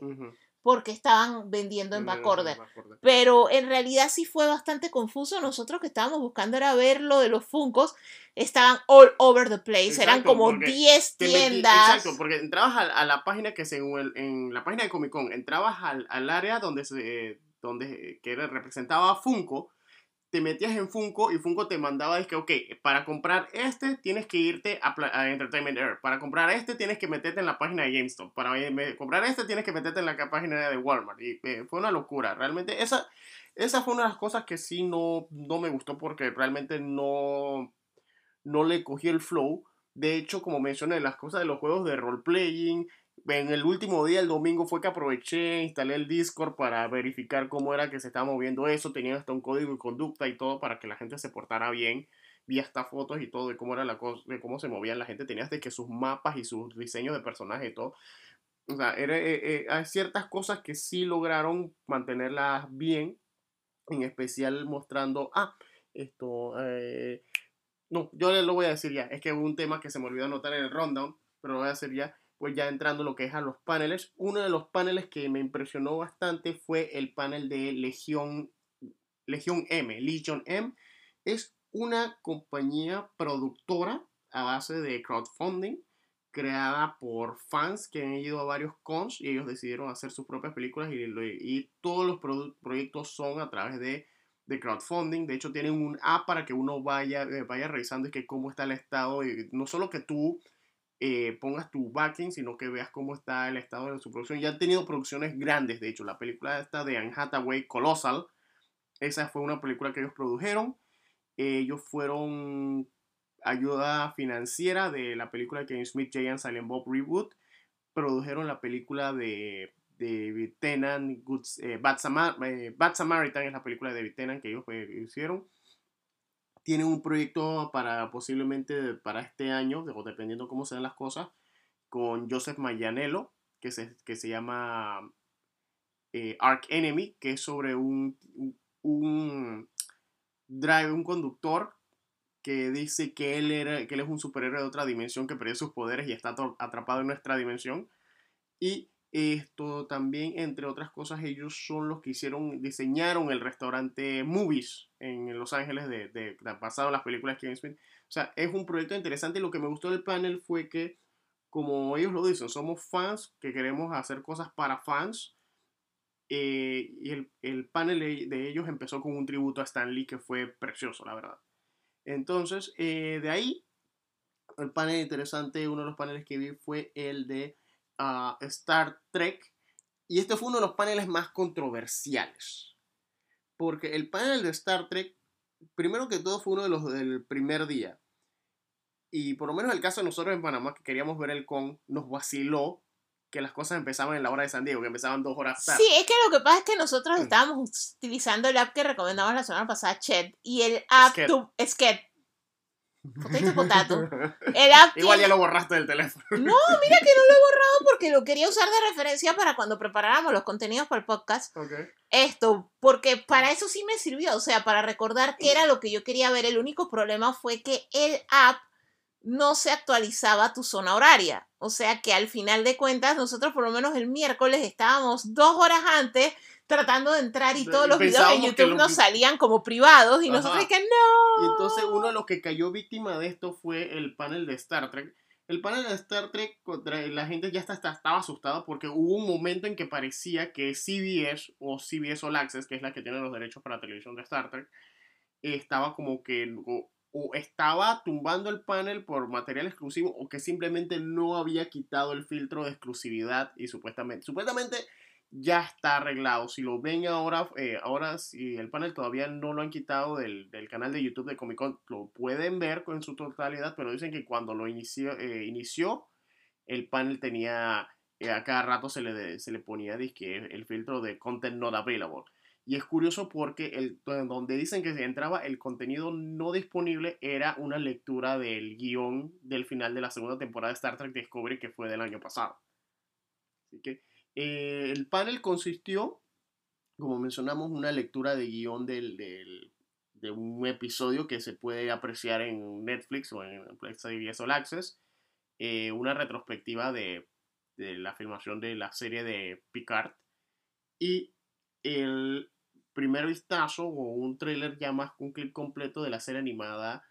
Porque estaban vendiendo en backorder. Pero en realidad sí fue bastante confuso. Nosotros que estábamos buscando era ver lo de los Funcos, estaban all over the place. Eran como porque 10 Te metí- tiendas. exacto, porque entrabas a, a la página que según el- en la página de Comic Con, entrabas al, al área donde se donde que representaba a Funko, te metías en Funko y Funko te mandaba, que, ok, para comprar este tienes que irte a, Entertainment Air, para comprar este tienes que meterte en la página de GameStop, para comprar este tienes que meterte en la página de Walmart, y eh, fue una locura, realmente esa, esa fue una de las cosas que sí no, no me gustó porque realmente no, no le cogí el flow. De hecho, como mencioné, las cosas de los juegos de role-playing, en el último día, el domingo, fue que aproveché, instalé el Discord para verificar cómo era que se estaba moviendo eso. Tenían hasta un código de conducta y todo para que la gente se portara bien. Vi hasta fotos y todo de cómo era la cosa, de cómo se movían la gente. Tenías de que sus mapas y sus diseños de personajes y todo. O sea, eh, eh, hay ciertas cosas que sí lograron mantenerlas bien. En especial mostrando, ah, esto, eh, no, yo le lo voy a decir ya. Es que hubo un tema que se me olvidó anotar en el rundown, pero lo voy a decir ya. Pues ya entrando lo que es a los paneles. Uno de los paneles que me impresionó bastante fue el panel de Legión, Legión M. Legion M es una compañía productora a base de crowdfunding creada por fans que han ido a varios cons y ellos decidieron hacer sus propias películas y, todos los proyectos son a través de, de crowdfunding. De hecho, tienen un app para que uno vaya, eh, vaya revisando y que cómo está el estado. No solo que tú eh, pongas tu backing, sino que veas cómo está el estado de su producción. Ya han tenido producciones grandes, de hecho. La película esta de Anne Hathaway, Colossal, esa fue una película que ellos produjeron. Ellos fueron ayuda financiera de la película de Kevin Smith, Jay and Silent Bob Reboot. Produjeron la película de, de Tennant, Good, eh, Bad, Samar- eh, Samaritan, es la película de David Tennant que ellos eh, hicieron. Tienen un proyecto para posiblemente para este año, dependiendo cómo sean las cosas, con Joseph Mayanello, que se, que se llama eh, Arc Enemy, que es sobre un, un drive, un conductor que dice que él, era, que él es un superhéroe de otra dimensión que perdió sus poderes y está atrapado en nuestra dimensión. Y esto también, entre otras cosas, ellos son los que hicieron, diseñaron el restaurante Movies en Los Ángeles, de, de, basado las películas de Kevin Smith. O sea, es un proyecto interesante y lo que me gustó del panel fue que, como ellos lo dicen, somos fans que queremos hacer cosas para fans. eh, y el, el panel de- de ellos empezó con un tributo a Stan Lee que fue precioso, la verdad. Entonces, eh, de ahí, el panel interesante, uno de los paneles que vi fue el de Star Trek. Y este fue uno de los paneles más controversiales. Porque el panel de Star Trek, primero que todo, fue uno de los del primer día. Y por lo menos el caso de nosotros en Panamá, que queríamos ver el con, nos vaciló que las cosas empezaban en la hora de San Diego, que empezaban dos horas tarde. Sí, es que lo que pasa es que nosotros Mm. estábamos utilizando el app que recomendamos la semana pasada, Chet, y el app, Sked. Potato, potato. El app Igual ya lo borraste del teléfono. No, mira que no lo he borrado porque lo quería usar de referencia para cuando preparáramos los contenidos para el podcast. Ok. Esto, porque para eso sí me sirvió, o sea, para recordar qué era lo que yo quería ver. El único problema fue que el app no se actualizaba a tu zona horaria. O sea que al final de cuentas, nosotros por lo menos el miércoles estábamos dos horas antes tratando de entrar y todos los videos que YouTube lo nos salían como privados y Ajá. nosotros que no. Y entonces uno de los que cayó víctima de esto fue el panel de Star Trek. El panel de Star Trek, contra la gente ya está, está- estaba asustada porque hubo un momento en que parecía que CBS o CBS All Access, que es la que tiene los derechos para la televisión de Star Trek, estaba como que o, o estaba tumbando el panel por material exclusivo o que simplemente no había quitado el filtro de exclusividad y supuestamente, supuestamente ya está arreglado. Si lo ven ahora, eh, ahora si el panel todavía no lo han quitado del, del canal de YouTube de Comic Con, lo pueden ver en su totalidad, pero dicen que cuando lo inició, eh, inició el panel tenía, eh, a cada rato se le, se le ponía dizque, el filtro de Content Not Available. Y es curioso porque el, donde dicen que se entraba el contenido no disponible era una lectura del guion del final de la segunda temporada de Star Trek Discovery que fue del año pasado. Así que eh, el panel consistió, como mencionamos, una lectura de guion del, de un episodio que se puede apreciar en Netflix o en CBS All Access, eh, una retrospectiva de, la filmación de la serie de Picard y el primer vistazo o un trailer ya más un clip completo de la serie animada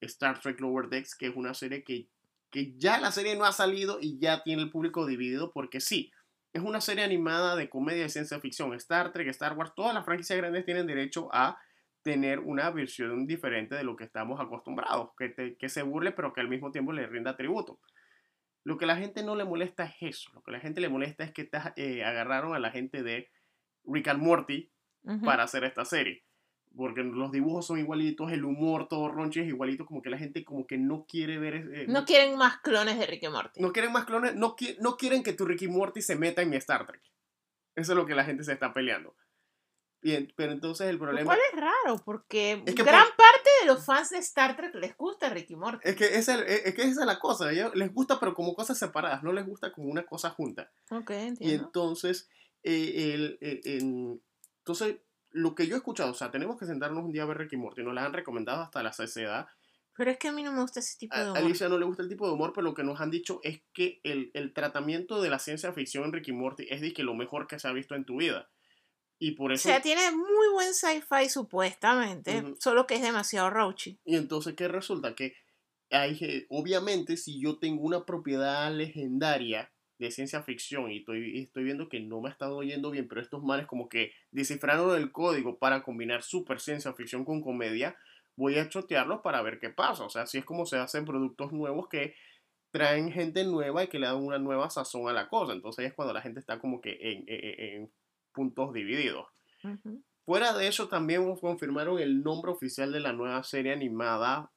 Star Trek Lower Decks, que es una serie que, que ya la serie no ha salido y ya tiene el público dividido porque sí, es una serie animada de comedia de ciencia ficción. Star Trek, Star Wars, todas las franquicias grandes tienen derecho a tener una versión diferente de lo que estamos acostumbrados, que, te- que se burle pero que al mismo tiempo le rinda tributo. Lo que a la gente no le molesta es eso, lo que a la gente le molesta es que eh, agarraron a la gente de Rick and Morty para hacer esta serie. Porque los dibujos son igualitos, el humor todo ronchi es igualito, como que la gente como que no quiere ver... eh, No quieren más clones de Rick y Morty. no quieren más clones, no, qui- no quieren que tu Ricky Morty se meta en mi Star Trek. Eso es lo que la gente se está peleando. Bien, pero entonces el Lo problema cual es raro, porque Es que gran por- parte de los fans de Star Trek les gusta Ricky Morty. es que esa es, que esa es la cosa. les gusta, pero como cosas separadas. No les gusta como una cosa junta. Ok, Y entiendo. entonces, eh, el- eh, en- entonces, lo que yo he escuchado, o sea, tenemos que sentarnos un día a ver Ricky Morty. Nos la han recomendado hasta la CCA. Pero es que a mí no me gusta ese tipo de A humor. Alicia no le gusta el tipo de humor, pero lo que nos han dicho es que el, el tratamiento de la ciencia ficción en Ricky Morty es de que lo mejor que se ha visto en tu vida. Y por O eso... sea, tiene muy buen sci-fi supuestamente, Ujú. solo que es demasiado raunchy. Y entonces, ¿qué resulta? Que hay, obviamente, si yo tengo una propiedad legendaria de ciencia ficción y estoy, estoy viendo que no me ha estado yendo bien, pero estos manes como que descifraron el código para combinar super ciencia ficción con comedia, voy a chotearlos para ver qué pasa. O sea, así es como se hacen productos nuevos que traen gente nueva y que le dan una nueva sazón a la cosa. Entonces es cuando la gente está como que en, en- en puntos divididos. Fuera de eso, también confirmaron el nombre oficial de la nueva serie animada.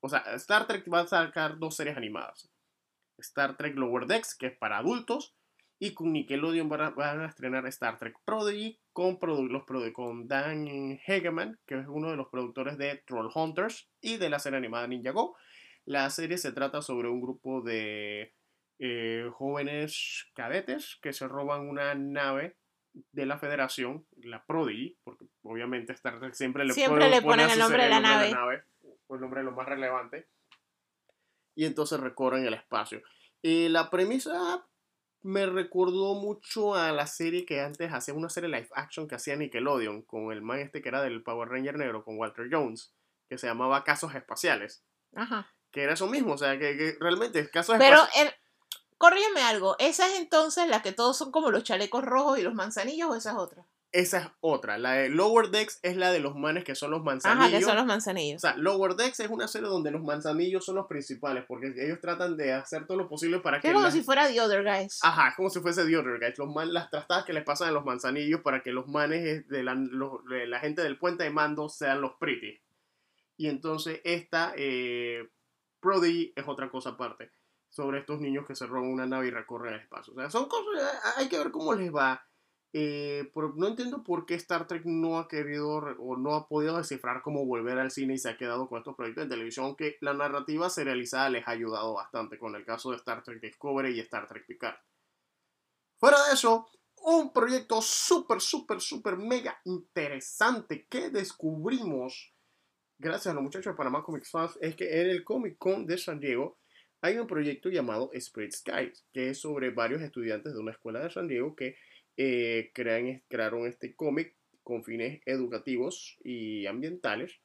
O sea, Star Trek va a sacar dos series animadas. Star Trek Lower Decks, que es para adultos, y con Nickelodeon van a, estrenar Star Trek Prodigy con, los con Dan Hegeman, que es uno de los productores de Troll Hunters y de la serie animada Ninja Go. La serie se trata sobre un grupo de eh, jóvenes cadetes que se roban una nave de la federación, la Prodigy, porque obviamente Star Trek siempre le, Siempre pone- le ponen el nombre serie de la nave. el nombre de lo más relevante, y entonces recorren el espacio. Eh, la premisa me recordó mucho a la serie que antes hacía una serie live action que hacía Nickelodeon con el man este que era del Power Ranger negro, con Walter Jones, que se llamaba Casos Espaciales, Ajá. que era eso mismo, o sea, que, que realmente Casos Pero, Espaciales... el, corrígeme algo, ¿esa es entonces la que todos son como los chalecos rojos y los manzanillos o esa es otra? Esa es otra. La de Lower Decks es la de los manes que son los manzanillos. Ajá, que son los O manzanillos. sea, Lower Decks es una serie donde los manzanillos son los principales, porque ellos tratan de hacer todo lo posible para Que es como las- si fuera The Other Guys. Ajá, es como si fuese The Other Guys. Los man- las trastadas que les pasan a los manzanillos para que los manes de la, los- de la gente del puente de mando sean los pretty. Y entonces esta eh, Prodigy es otra cosa aparte. Sobre estos niños que se roban una nave y recorren el espacio. O sea, son cosas. Hay que ver cómo les va. Eh, no entiendo por qué Star Trek no ha querido o no ha podido descifrar cómo volver al cine y se ha quedado con estos proyectos de televisión, aunque la narrativa serializada les ha ayudado bastante con el caso de Star Trek Discovery y Star Trek Picard. Fuera de eso, un proyecto súper, súper, súper mega interesante que descubrimos gracias a los muchachos de Panamá Comics Fans es que en el Comic Con de San Diego hay un proyecto llamado Spirit Skies, que es sobre varios estudiantes de una escuela de San Diego que eh, crean, crearon este cómic con fines educativos y ambientales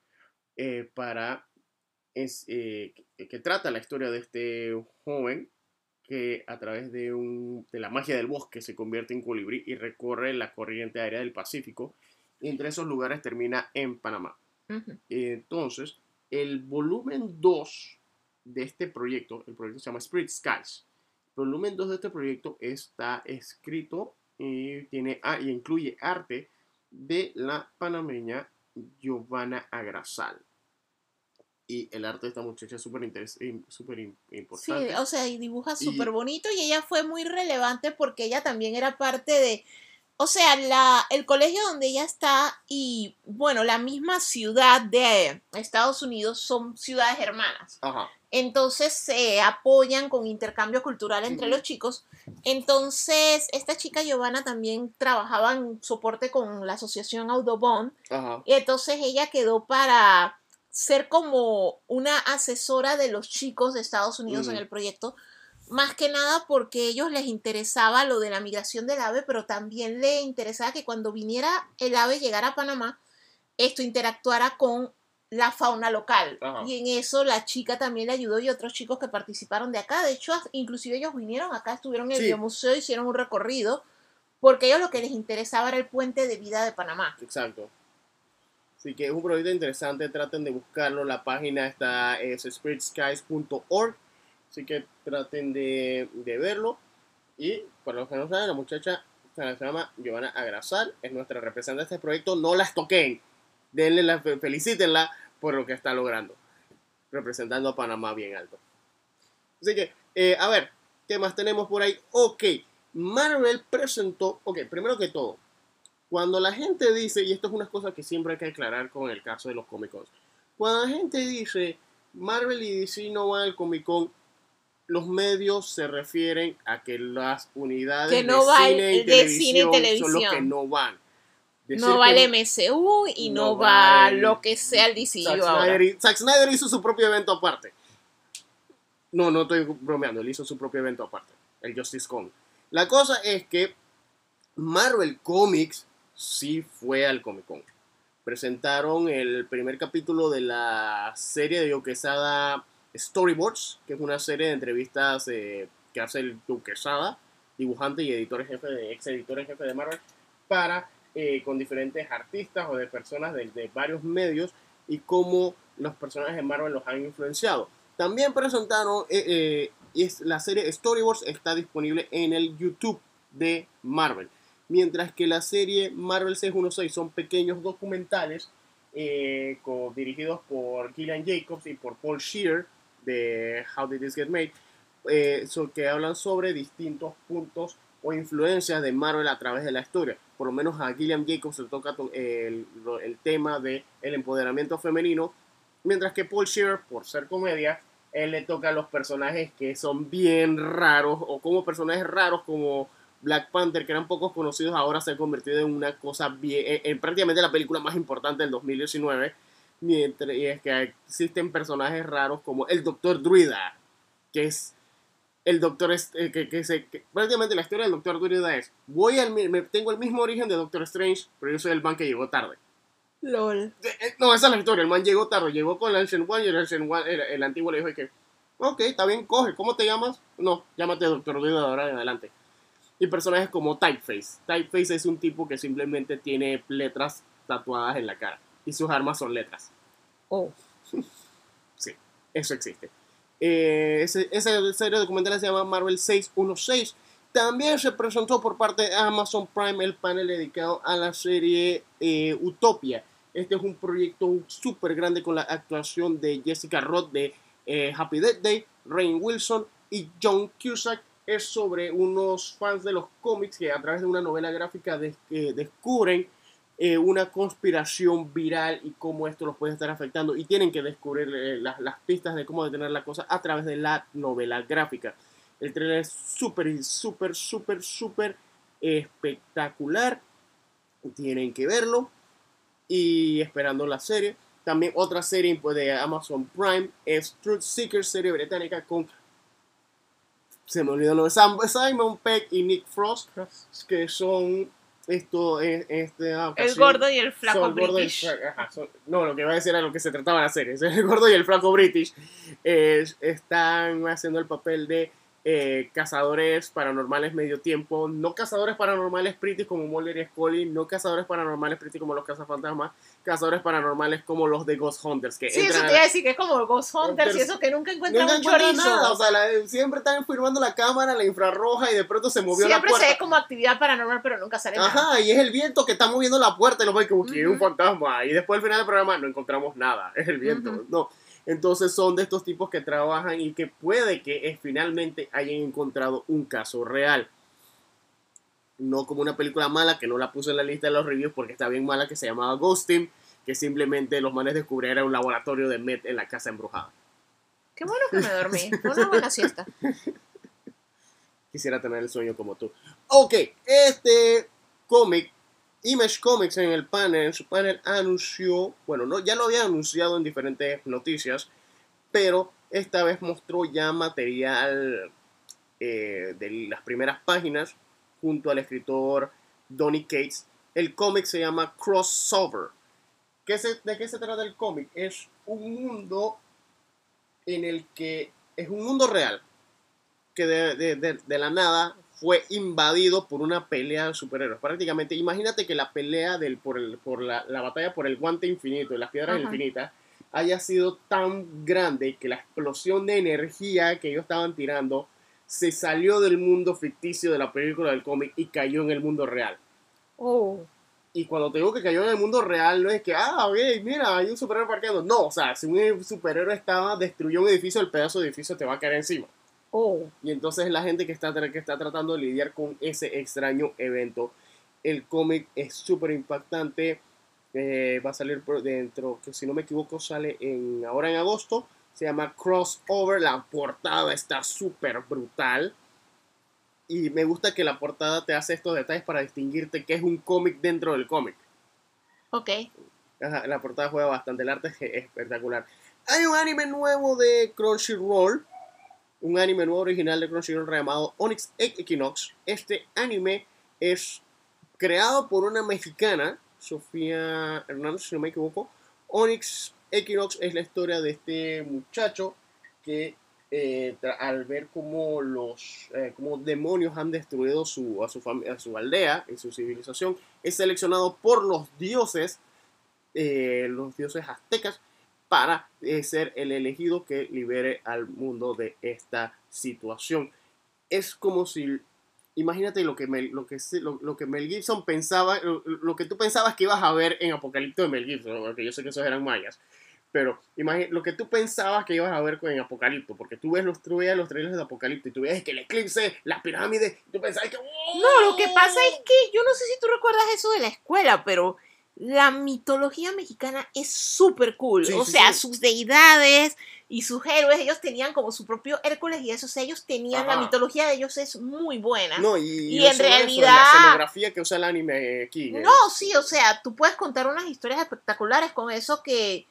eh, para es, eh, que, que trata la historia de este joven que a través de, un, de la magia del bosque se convierte en colibrí y recorre la corriente aérea del Pacífico y entre esos lugares termina en Panamá. Entonces, el volumen 2 de este proyecto, el proyecto se llama Spirit Skies. El volumen 2 de este proyecto está escrito y, tiene, ah, y incluye arte de la panameña Giovanna Agrasal. Y el arte de esta muchacha es súper interes- im- súper im- Sí, importante. o sea, y dibuja súper bonito y ella fue muy relevante porque ella también era parte de, o sea, la, el colegio donde ella está y, bueno, la misma ciudad de Estados Unidos son ciudades hermanas. Ajá. Entonces se apoyan con intercambio cultural entre los chicos. Entonces, esta chica Giovanna también trabajaba en soporte con la asociación Audubon. Ajá. Y entonces ella quedó para ser como una asesora de los chicos de Estados Unidos en el proyecto. Más que nada porque a ellos les interesaba lo de la migración del ave, pero también le interesaba que cuando viniera el ave llegara a Panamá, esto interactuara con la fauna local. Ajá. Y en eso la chica también le ayudó y otros chicos que participaron de acá. De hecho, inclusive ellos vinieron acá, estuvieron en el Sí. biomuseo, hicieron un recorrido, porque ellos lo que les interesaba era el puente de vida de Panamá. Exacto. Así que es un proyecto interesante, traten de buscarlo. La página está es spiritskies.org. Así que traten de, de verlo. Y para los que no saben, la muchacha se llama Giovanna Agrasal, es nuestra representante de este proyecto. No las toquen, denle la, fe- felicítenla por lo que está logrando, representando a Panamá bien alto. Así que, eh, a ver, ¿qué más tenemos por ahí? Ok, Marvel presentó, ok, primero que todo, cuando la gente dice, y esto es una cosa que siempre hay que aclarar con el caso de los Comic Cons, cuando la gente dice Marvel y DC no van al Comic Con, los medios se refieren a que las unidades Que no de, cine y el- de cine y televisión son los que no van. No va el MCU y no, no va va el- lo que sea el DCU Zack ahora. Snyder, y- Zack Snyder hizo su propio evento aparte. No, no estoy bromeando, él hizo su propio evento aparte, el Justice Con. La cosa es que Marvel Comics sí fue al Comic Con. Presentaron el primer capítulo de la serie de Joe Quesada Storyboards, que es una serie de entrevistas eh, que hace el Joe Quesada, dibujante y editor en jefe de, ex editor en jefe de Marvel, para eh, con diferentes artistas o de personas de, de varios medios y cómo los personajes de Marvel los han influenciado. También presentaron eh, eh, la serie Storyboards está disponible en el YouTube de Marvel. Mientras que la serie Marvel 616 son pequeños documentales eh, dirigidos por Gillian Jacobs y por Paul Shear de How Did This Get Made, eh, so- que hablan sobre distintos puntos o influencias de Marvel a través de la historia. Por lo menos a Gillian Jacobs le toca to- el, tema del el empoderamiento femenino, mientras que Paul Shear, por ser comedia, él le toca a los personajes que son bien raros, o como personajes raros como Black Panther, que eran pocos conocidos, ahora se ha convertido en una cosa bien, en, en prácticamente la película más importante del 2019. Mientras, y es que existen personajes raros como el Doctor Druida, que es el Doctor, eh, que, que se, que prácticamente la historia del Doctor Druida es, voy al, me- tengo el mismo origen de Doctor Strange, pero yo soy el man que llegó tarde. LOL. Eh, No, esa es la historia. El man llegó tarde, llegó con el Ancient One y el Ancient One, el, el antiguo le dijo que, ok, está bien, coge. ¿Cómo te llamas? No, llámate Doctor Druida de ahora en adelante. Y personajes como Typeface. Typeface es un tipo que simplemente tiene letras tatuadas en la cara. Y sus armas son letras. Oh. Sí, eso existe. Eh, ese, esa serie documental se llama Marvel 616. También se presentó por parte de Amazon Prime el panel dedicado a la serie eh, Utopia. Este es un proyecto súper grande con la actuación de Jessica Roth de eh, Happy Death Day, Rain Wilson y John Cusack. Es sobre unos fans de los cómics que a través de una novela gráfica que descubren eh, una conspiración viral y cómo esto los puede estar afectando y tienen que descubrir eh, las, las pistas de cómo detener la cosa a través de la novela gráfica. El trailer es súper, súper, súper, súper espectacular. Tienen que verlo y esperando la serie. También otra serie de Amazon Prime es Truth Seeker, serie británica con se me olvidó nombre, Sam- Simon Peck y Nick Frost, que son esto, en esta El ocasión- gordo y el flaco y British. ajá, son- no, lo que iba a decir era lo que se trataba la serie. El gordo y el flaco British eh, están haciendo el papel de eh, cazadores paranormales medio tiempo. No cazadores paranormales pretty como Mulder y Scully. No cazadores paranormales pretty como los cazafantasmas. Cazadores paranormales como los de Ghost Hunters. Que Sí, eso te iba a decir que es como Ghost Hunters y eso que nunca encuentran Nunca un encuentran chorizo. nada, o sea, la- siempre están firmando la cámara, la infrarroja y de pronto se movió Siempre la se puerta. ve como actividad paranormal, pero nunca sale nada. Ajá, y es el viento que está moviendo la puerta y lo ve como que un fantasma. Y después al final del programa no encontramos nada, es el viento. No. Entonces son de estos tipos que trabajan y que puede que eh, finalmente hayan encontrado un caso real. No como una película mala que no la puse en la lista de los reviews porque está bien mala que se llamaba Ghosting, que simplemente los manes descubrieron un laboratorio de Met en la casa embrujada. Qué bueno que me dormí. Fue una buena siesta. Quisiera tener el sueño como tú. Ok, este cómic, Image Comics en el panel, en su panel anunció, bueno, no, ya lo había anunciado en diferentes noticias, pero esta vez mostró ya material eh, de las primeras páginas junto al escritor Donny Cates. El cómic se llama Crossover. ¿Qué se- ¿De qué se trata el cómic? Es un mundo en el que es un mundo real que de, de- de- de la nada fue invadido por una pelea de superhéroes. Prácticamente, imagínate que la pelea del, por, el, por la, la batalla por el guante infinito y las piedras Ajá. infinitas haya sido tan grande que la explosión de energía que ellos estaban tirando se salió del mundo ficticio de la película del cómic y cayó en el mundo real. Oh. Y cuando te digo que cayó en el mundo real, no es que, ah, ok, mira, hay un superhéroe parqueando. No, o sea, si un superhéroe estaba, destruyó un edificio, el pedazo de edificio te va a caer encima. Oh. Y entonces la gente que está, que está tratando de lidiar con ese extraño evento. El cómic es súper impactante. eh, va a salir por dentro, que si no me equivoco sale en ahora en agosto. Se llama Crossover. La portada está súper brutal. Y me gusta que la portada te hace estos detalles para distinguirte que es un cómic dentro del cómic. Ok. Ajá, la portada juega bastante, el arte es espectacular. Hay un anime nuevo de Crunchyroll, un anime nuevo original de Crunchyroll llamado Onyx Equinox. Este anime es creado por una mexicana, Sofía Hernández, si no me equivoco. Onyx Equinox es la historia de este muchacho que eh, al ver cómo los eh, cómo demonios han destruido su, a, su a su aldea y su civilización, es seleccionado por los dioses eh, los dioses aztecas para ser el elegido que libere al mundo de esta situación. Es como si, imagínate lo que, Mel, lo que, lo, lo que Mel Gibson pensaba, lo, lo que tú pensabas que ibas a ver en Apocalipto de Mel Gibson, porque yo sé que esos eran mayas. Pero imagínate lo que tú pensabas que ibas a ver con- en Apocalipto, porque tú ves los, tú veías los trailers de Apocalipto y tú ves que el eclipse, las pirámides, y tú pensabas que... No, lo que pasa es que yo no sé si tú recuerdas eso de la escuela, pero la mitología mexicana es súper cool. Sí, o sí, sea, sí. sus deidades y sus héroes, ellos tenían como su propio Hércules y eso, o sea, ellos tenían, la mitología de ellos es muy buena. No, y, en solo eso, realidad- la escenografía que usa el anime aquí. eh, No, sí, o sea, tú puedes contar unas historias espectaculares con eso que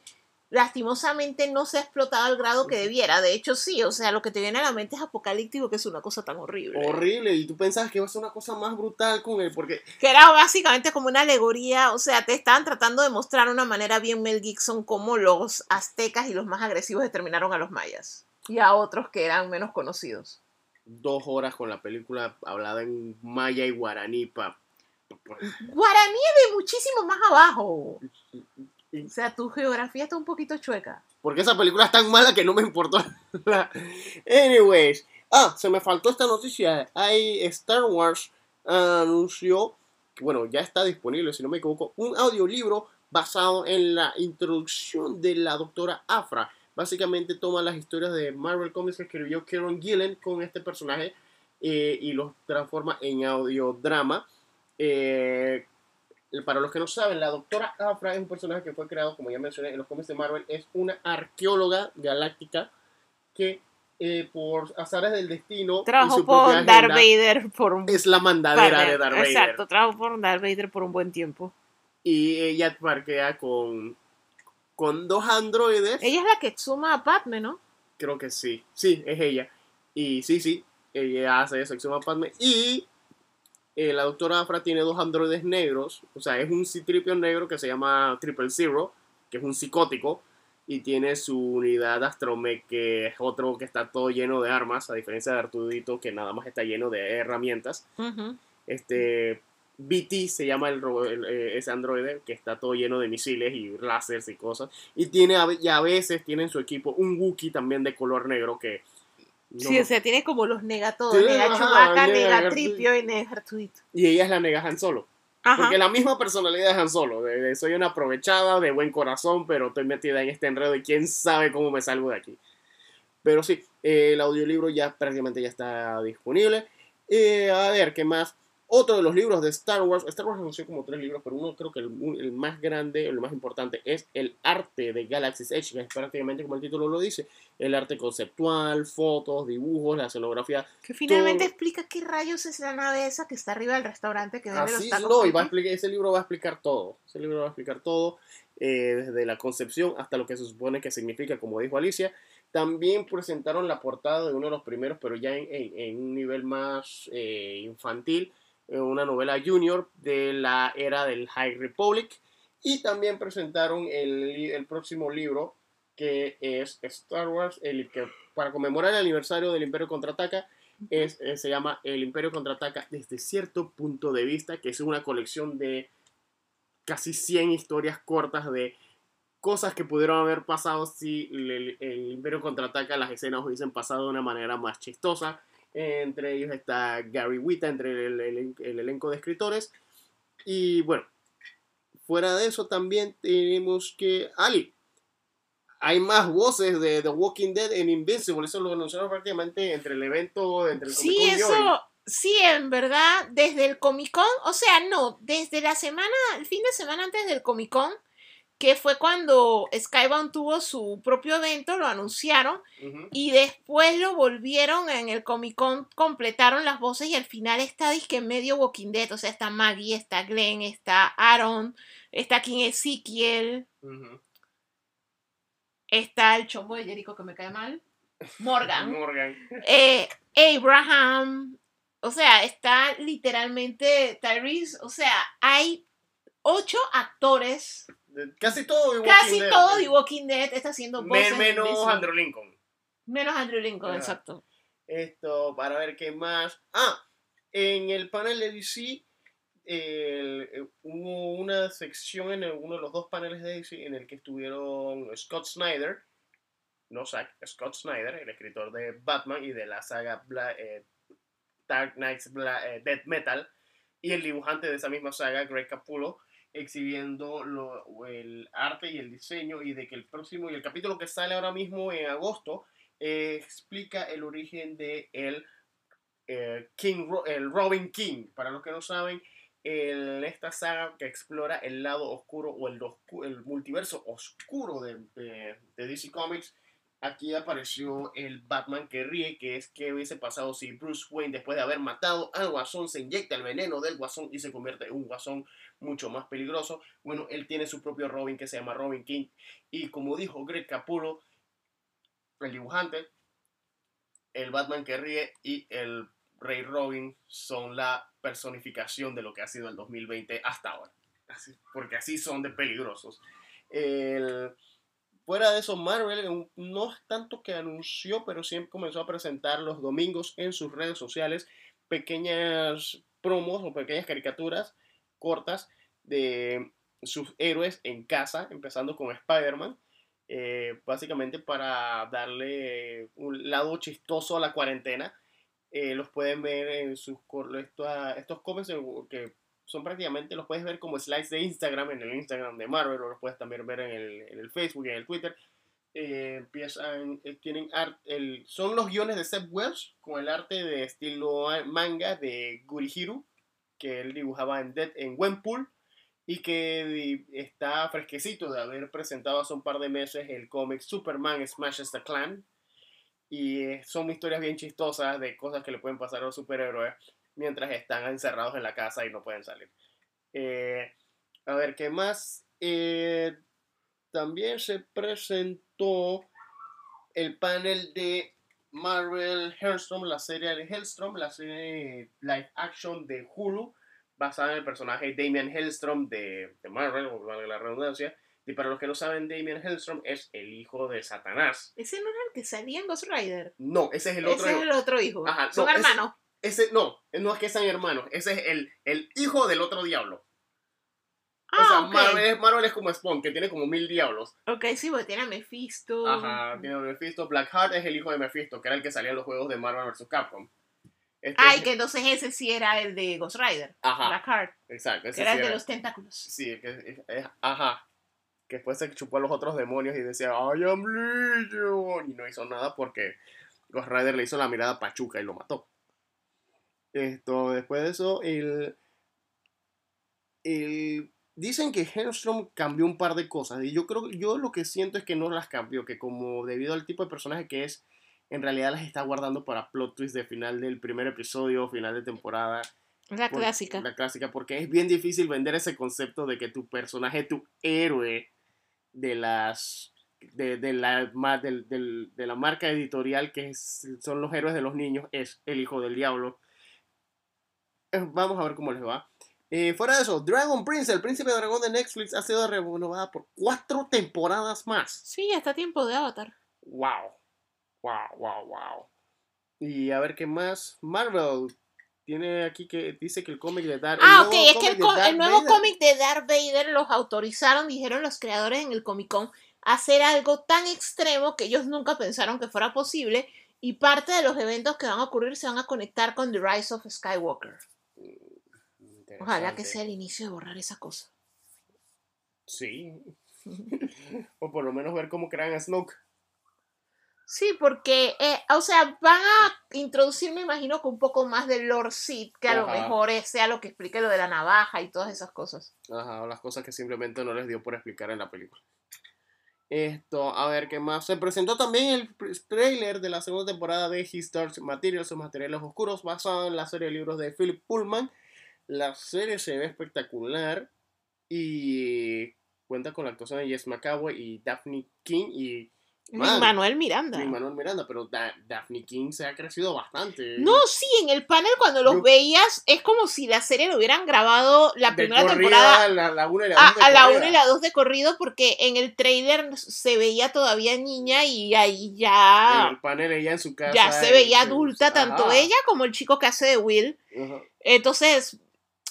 lastimosamente no se ha explotado al grado que debiera. De hecho, sí, o sea, lo que te viene a la mente es apocalíptico, que es una cosa tan horrible. horrible y tú pensabas que iba a ser una cosa más brutal con él porque Que era básicamente como una alegoría, o sea, te estaban tratando de mostrar una manera bien Mel Gibson cómo los aztecas y los más agresivos determinaron a los mayas y a otros que eran menos conocidos. dos horas con la película hablada en maya y guaraní pa- Guaraní es de muchísimo más abajo. O sea, tu geografía está un poquito chueca. porque esa película es tan mala que no me importó anyways ah se me faltó esta noticia hay Star Wars anunció que bueno ya está disponible si no me equivoco un audiolibro basado en la introducción de la doctora Afra básicamente toma las historias de Marvel Comics que escribió Kieron Gillen con este personaje eh, y los transforma en audiodrama. Eh, para los que no saben, la doctora Afra es un personaje que fue creado, como ya mencioné, en los cómics de Marvel. Es una arqueóloga galáctica que eh, por azares del destino propia con Darth Vader por un es la mandadera de Darth Vader. Exacto, trabajó por Darth Vader por un buen tiempo. Y ella parquea con, con dos androides. Ella es la que suma a Padme, ¿no? Creo que sí. Sí, es ella. Y sí, sí. ella hace sección a Padme. Y eh, la doctora Afra tiene dos androides negros. O sea, es un citripio negro que se llama Triple Zero, que es un psicótico. Y tiene su unidad Astromech, que es otro que está todo lleno de armas, a diferencia de Artudito, que nada más está lleno de herramientas. Este. BT se llama el, el, eh, ese androide que está todo lleno de misiles y láseres y cosas. Y tiene y a veces tiene en su equipo un Wookiee también de color negro que. Sí, o sea, tiene como los nega todos, nega ajá, Chewbacca, nega nega Tripio y nega Artudito. Y ella es la nega Han Solo. Ajá. Porque la misma personalidad de Han Solo. de- de soy una aprovechada, de buen corazón, pero estoy metida en este enredo y quién sabe cómo me salgo de aquí. Pero sí, eh, el audiolibro ya prácticamente ya está disponible. Eh, a ver, ¿qué más? Otro de los libros de Star Wars. Star Wars anunció como tres libros, pero uno creo que el, el más grande, el más importante, es el arte de Galaxy's Edge, que es prácticamente como el título lo dice. El arte conceptual, fotos, dibujos, la escenografía. Que finalmente todo- explica qué rayos es la nave esa que está arriba del restaurante que vende Así los tacos. no, y va a explicar, ese libro va a explicar todo. Ese libro va a explicar todo, eh, desde la concepción hasta lo que se supone que significa, como dijo Alicia. También presentaron la portada de uno de los primeros, pero ya en, en- en un nivel más eh, infantil, una novela junior de la era del High Republic. Y también presentaron el, el próximo libro, que es Star Wars, el que para conmemorar el aniversario del Imperio Contraataca, es, eh, se llama El Imperio Contraataca desde cierto punto de vista, que es una colección de casi 100 historias cortas de cosas que pudieron haber pasado si el, el Imperio Contraataca las escenas hubiesen pasado de una manera más chistosa. Entre ellos está Gary Wita, entre el, el- el elenco de escritores. Y bueno, fuera de eso también tenemos que... Ali, hay más voces de The Walking Dead en Invincible. Eso lo anunciaron prácticamente entre el evento, entre el Sí, Comic-Con y hoy. eso, sí, en verdad, desde el Comic Con, o sea, no, desde la semana, el fin de semana antes del Comic Con, que fue cuando Skybound tuvo su propio evento, lo anunciaron, y después lo volvieron en el Comic Con, completaron las voces y al final está disque medio Walking Dead, o sea, está Maggie, está Glenn, está Aaron, está King Ezekiel, está el chombo de Jericho que me cae mal, Morgan. Morgan. eh, Abraham, o sea, está literalmente Tyrese, o sea, hay ocho actores, Casi todo de Walking casi Dead. todo de Walking Dead está haciendo voces. menos. Andrew Lincoln. Menos Andrew Lincoln, Ajá. exacto. Esto, para ver qué más. Ah, en el panel de DC el- eh, hubo una sección en el- uno de los dos paneles de DC en el que estuvieron Scott Snyder, no Zack, Scott Snyder, el escritor de Batman y de la saga Bla- eh, Dark Knights Bla- eh, Death Metal, y el dibujante de esa misma saga, Greg Capullo, exhibiendo el arte y el diseño y de que el próximo y el capítulo que sale ahora mismo en agosto eh, explica el origen de el, eh, King, el Robin King. Para los que no saben, el- esta saga que explora el lado oscuro o el, multiverso oscuro de, de- de DC Comics. Aquí apareció el Batman que ríe, que es que hubiese pasado si Bruce Wayne, después de haber matado al Guasón, se inyecta el veneno del Guasón y se convierte en un Guasón mucho más peligroso. Bueno, él tiene su propio Robin que se llama Robin King. Y como dijo Greg Capullo, el dibujante, el Batman que ríe y el Rey Robin son la personificación de lo que ha sido el 2020 hasta ahora. Porque así son de peligrosos. El- fuera de eso, Marvel no es tanto que anunció, pero sí comenzó a presentar los domingos en sus redes sociales pequeñas promos o pequeñas caricaturas cortas de sus héroes en casa, empezando con Spider-Man eh, básicamente para darle un lado chistoso a la cuarentena. Eh, los pueden ver en sus cor- esto- estos cómics que son prácticamente, los puedes ver como slides de Instagram en el Instagram de Marvel, o los puedes también ver en el, en el Facebook y en el Twitter. Eh, empiezan, eh, tienen art, el, son los guiones de Seth Wells con el arte de estilo a- manga de Gurihiru, que él dibujaba en, Dead, en Gwenpool y que está fresquecito de haber presentado hace un par de meses el cómic Superman Smashes the Clan. Y eh, son historias bien chistosas de cosas que le pueden pasar a los superhéroes mientras están encerrados en la casa y no pueden salir. Eh, a ver, ¿qué más? Eh, también se presentó el panel de Marvel Hellstrom, la serie de Hellstrom, la serie live action de Hulu, basada en el personaje Damian Hellstrom de, de Marvel, o valga la redundancia. Y para los que no saben, Damian Hellstrom es el hijo de Satanás. Ese no era el que salía en Ghost Rider. No, ese es el otro. Ese es el otro hijo. Ajá, Son no, ese- hermanos. Ese, no, no es que sean hermanos, ese es el, el hijo del otro diablo. Ah, o sea, ok. Marvel, es- Marvel es como Spawn, que tiene como mil diablos. Ok, sí, porque tiene a Mephisto. Ajá, tiene a Mephisto. Blackheart es el hijo de Mephisto, que era el que salía en los juegos de Marvel vs. Capcom. Este Ay, es- que entonces ese sí era el de Ghost Rider. Ajá, Blackheart. exacto. Ese Que era sí el de los tentáculos. Sí, que es- es- ajá. Que después se chupó a los otros demonios y decía, I am Legion. Y no hizo nada porque Ghost Rider le hizo la mirada pachuca y lo mató. Esto, después de eso, el. el dicen que Hellstrom cambió un par de cosas. Y yo creo yo lo que siento es que no las cambió. Que como debido al tipo de personaje que es, en realidad las está guardando para plot twist de final del primer episodio, final de temporada. La Por- clásica. La clásica, porque es bien difícil vender ese concepto de que tu personaje, tu héroe de las. De, de la, del- del- de la marca editorial que es- son los héroes de los niños, es el hijo del diablo. Eh, Vamos a ver cómo les va. Eh, fuera de eso, Dragon Prince, el príncipe dragón de Netflix, ha sido renovada por cuatro temporadas más. Sí, ya está tiempo de Avatar. Wow. Wow, wow, wow. Y a ver qué más. Marvel tiene aquí que dice que el cómic de Dark. Ah, ok, es que el, Darth el nuevo cómic de Darth Vader los autorizaron, dijeron los creadores en el Comic Con, a hacer algo tan extremo que ellos nunca pensaron que fuera posible y parte de los eventos que van a ocurrir se van a conectar con The Rise of Skywalker. Ojalá que sea el inicio de borrar esa cosa. Sí. o por lo menos ver cómo crean a Snoke. Sí, porque, eh, o sea, van a introducir, me imagino, con un poco más del Lord Sith, que a lo mejor sea lo que explique lo de la navaja y todas esas cosas. Ajá, o las cosas que simplemente no les dio por explicar en la película. Esto, a ver qué más. Se presentó también el trailer de la segunda temporada de His Dark Materials o Materiales Oscuros, basado en la serie de libros de Philip Pullman. La serie se ve espectacular y cuenta con la actuación de Jess McAvoy y Daphne King y Man. Manuel Miranda. Manuel Miranda, pero Da- Daphne King se ha crecido bastante. No, sí, en el panel cuando los Yo- veías es como si la serie lo hubieran grabado la primera corrida, temporada La, la una y la a, dos de a la corrida. 1 y la 2 de corrido porque en el trailer se veía todavía niña y ahí ya, En el panel ella en su casa. ya se veía adulta, tanto Ajá, ella como el chico que hace de Will. Entonces,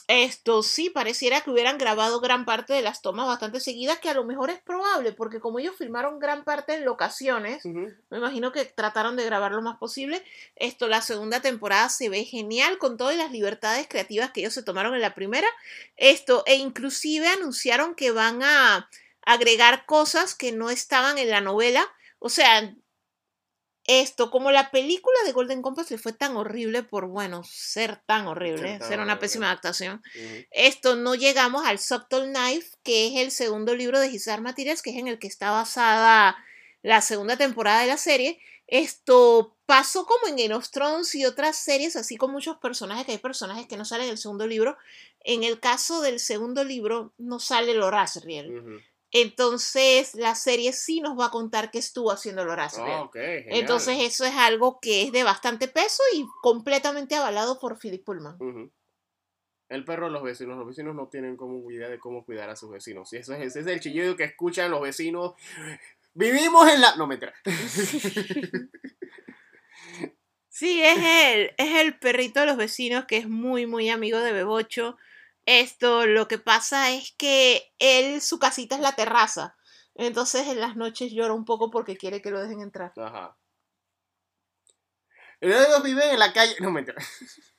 esto sí pareciera que hubieran grabado gran parte de las tomas bastante seguidas, que a lo mejor es probable, porque como ellos filmaron gran parte en locaciones, me imagino que trataron de grabar lo más posible. Esto, la segunda temporada se ve genial con todas las libertades creativas que ellos se tomaron en la primera. Esto, e inclusive anunciaron que van a agregar cosas que no estaban en la novela. O sea, esto, como la película de Golden Compass le fue tan horrible por, bueno, ser tan horrible, Ser tan ser una horrible. pésima adaptación. Esto no llegamos al Subtle Knife, que es el segundo libro de His Dark Materials, que es en el que está basada la segunda temporada de la serie. Esto pasó como en Game of Thrones y otras series, así con muchos personajes, que hay personajes que no salen en el segundo libro. En el caso del segundo libro, no sale Lorazriel. Ujú. Entonces, la serie sí nos va a contar qué estuvo haciendo ok, genial. Entonces, eso es algo que es de bastante peso y completamente avalado por Philip Pullman. El perro de los vecinos. Los vecinos no tienen como idea de cómo cuidar a sus vecinos. Y eso es, ese es el chillido que escuchan los vecinos. Vivimos en la. No, mentira. Sí, es él, es el perrito de los vecinos que es muy, muy amigo de Bebocho. Esto, lo que pasa es que él, su casita es la terraza. Entonces en las noches llora un poco porque quiere que lo dejen entrar. Ajá. Ellos viven en la calle. No.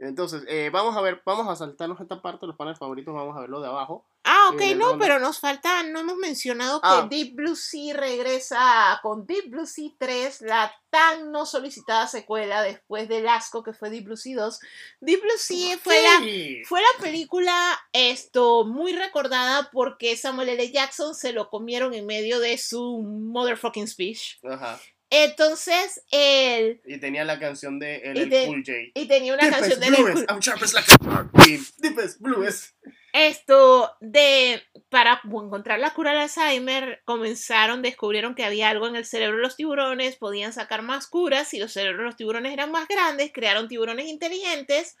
Entonces, eh, vamos a ver, vamos a saltarnos esta parte, los paneles favoritos, vamos a verlo de abajo. Ah, ok, en el no, pero nos falta, no hemos mencionado que Ah. Deep Blue Sea regresa con Deep Blue Sea 3, la tan no solicitada secuela después del asco que fue Deep Blue Sea 2. Deep Blue Sea fue la. Fue la película esto muy recordada porque Samuel L. Jackson se lo comieron en medio de su motherfucking speech. Ajá. Entonces, él Y tenía la canción de LL de- Cool J. y tenía una Deepest canción de blues. I'm sharp as like Deepest blues. Esto de, para encontrar la cura al Alzheimer, comenzaron, descubrieron que había algo en el cerebro de los tiburones, podían sacar más curas, si los cerebros de los tiburones eran más grandes, crearon tiburones inteligentes,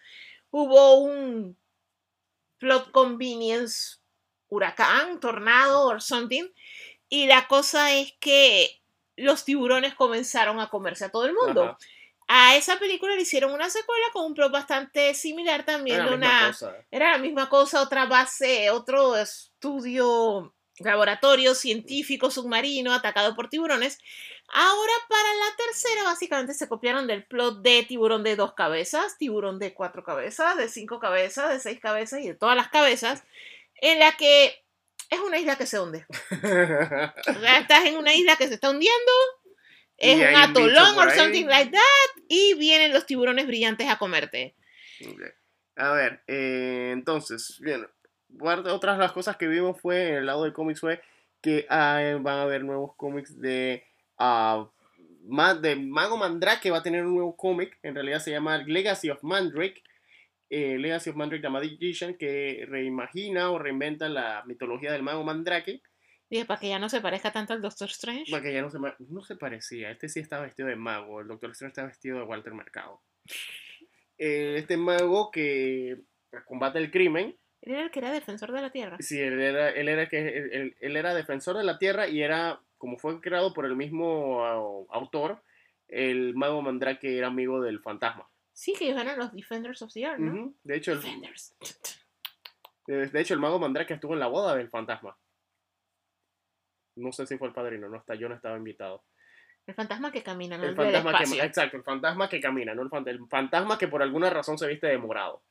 hubo un plot convenience, huracán, tornado or something, y la cosa es que los tiburones comenzaron a comerse a todo el mundo. Ajá. A esa película le hicieron una secuela con un plot bastante similar también, Era de la misma una cosa. era la misma cosa, otra base, otro estudio, laboratorio científico submarino atacado por tiburones. Ahora para la tercera básicamente se copiaron del plot de tiburón de dos cabezas, tiburón de cuatro cabezas, de cinco cabezas, de seis cabezas y de todas las cabezas, en la que es una isla que se hunde. O sea, estás en una isla que se está hundiendo, es un atolón ahí. something like that, y vienen los tiburones brillantes a comerte. A ver, eh, entonces, bien, otras de las cosas que vimos fue en el lado de cómics fue que ah, van a haber nuevos cómics de, ma- de Mago Mandrake, va a tener un nuevo cómic, en realidad se llama Legacy of Mandrake, eh, Legacy of Mandrake the Magician, que reimagina o reinventa la mitología del Mago Mandrake, Dije, para que ya no se parezca tanto al Doctor Strange. para que ya no se, no se parecía, este sí estaba vestido de mago, el Doctor Strange está vestido de Walter Mercado. Eh, este mago que combate el crimen, Él era el que era defensor de la Tierra. Sí, él era, él era, que, él, él- era defensor de la Tierra y era, como fue creado por el mismo au- autor, el mago Mandrake era amigo del fantasma. Sí, que eran los Defenders of the Earth, ¿no? De hecho, el, Defenders. de hecho, el mago Mandrake estuvo en la boda del fantasma. No sé si fue el padrino, no está, yo no estaba invitado. El fantasma que camina, no El el del fantasma que, espacio. exacto, el fantasma que camina, no el, fant- el fantasma que por alguna razón se viste de morado.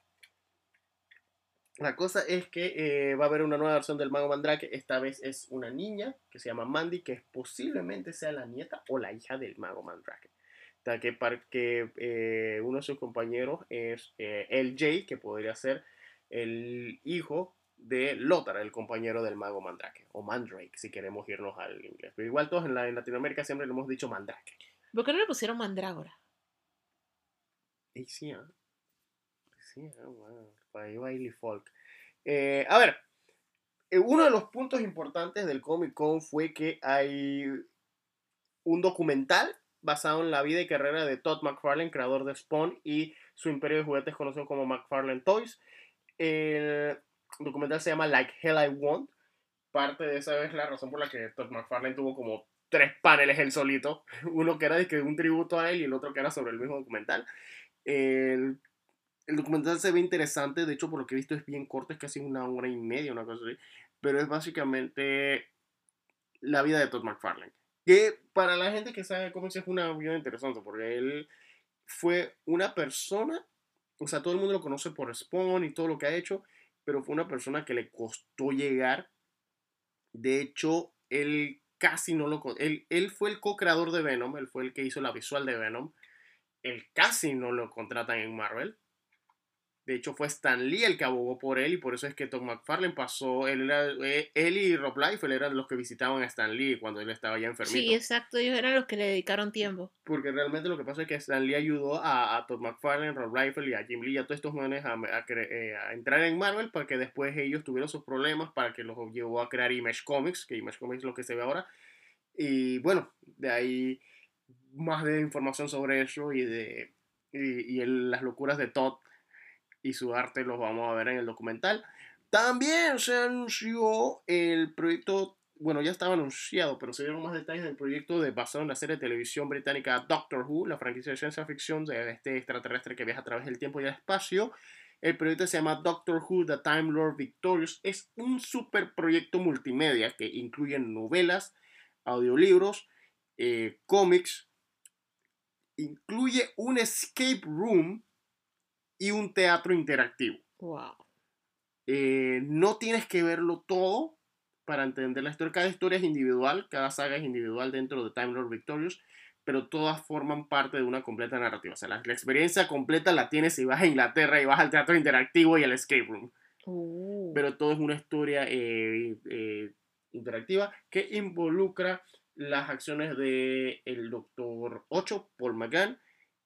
La cosa es que eh, va a haber una nueva versión del Mago Mandrake. Esta vez es una niña que se llama Mandy, que posiblemente sea la nieta o la hija del Mago Mandrake. Que, eh, uno de sus compañeros es eh, Jay, que podría ser el hijo de Lothar, el compañero del Mago Mandrake. O Mandrake, si queremos irnos al inglés. Pero igual todos en, la, en Latinoamérica siempre le hemos dicho Mandrake. ¿Por qué no le pusieron mandrágora? Y sí, ¿ah? Sí, ah, bueno, por ahí baile folk. Eh, a ver, eh, uno de los puntos importantes del Comic Con fue que hay un documental basado en la vida y carrera de Todd McFarlane, creador de Spawn y su imperio de juguetes conocido como McFarlane Toys. El documental se llama Like Hell I Want. Parte de esa es la razón por la que Todd McFarlane tuvo como tres paneles él solito. Uno que era de un tributo a él y el otro que era sobre el mismo documental. El, el documental se ve interesante, de hecho por lo que he visto es bien corto, es casi una hora y media, una cosa así. Pero es básicamente la vida de Todd McFarlane. Que para la gente que sabe cómics es una vida interesante, porque él fue una persona, o sea, todo el mundo lo conoce por Spawn y todo lo que ha hecho, pero fue una persona que le costó llegar. De hecho, él casi no lo... Él, él fue el co-creador de Venom, él fue el que hizo la visual de Venom. Él casi no lo contratan en Marvel. De hecho, fue Stan Lee el que abogó por él y por eso es que Tom McFarlane pasó. Él, era, eh, él y Rob Liefeld eran los que visitaban a Stan Lee cuando él estaba ya enfermito. Sí, exacto. Ellos eran los que le dedicaron tiempo. Porque realmente lo que pasa es que Stan Lee ayudó a, a Todd McFarlane, Rob Liefeld y a Jim Lee y a todos estos jóvenes a, a cre- eh, a entrar en Marvel para que después ellos tuvieron sus problemas para que los llevó a crear Image Comics, que Image Comics es lo que se ve ahora. Y bueno, de ahí más de información sobre eso y de y, y el- las locuras de Todd y su arte los vamos a ver en el documental. También se anunció el proyecto, bueno, ya estaba anunciado, pero se dieron más detalles del proyecto de basado en la serie de televisión británica Doctor Who, la franquicia de ciencia ficción de este extraterrestre que viaja a través del tiempo y el espacio. El proyecto se llama Doctor Who, The Time Lord Victorious. Es un super proyecto multimedia que incluye novelas, audiolibros, eh, cómics, incluye un escape room y un teatro interactivo. Wow. Eh, no tienes que verlo todo para entender la historia. Cada historia es individual, cada saga es individual dentro de Time Lord Victorious, pero todas forman parte de una completa narrativa. O sea, la, la experiencia completa la tienes si vas a Inglaterra y vas al teatro interactivo y al escape room. Uh. Pero todo es una historia eh, eh, interactiva que involucra las acciones de el Doctor 8, Paul McGann,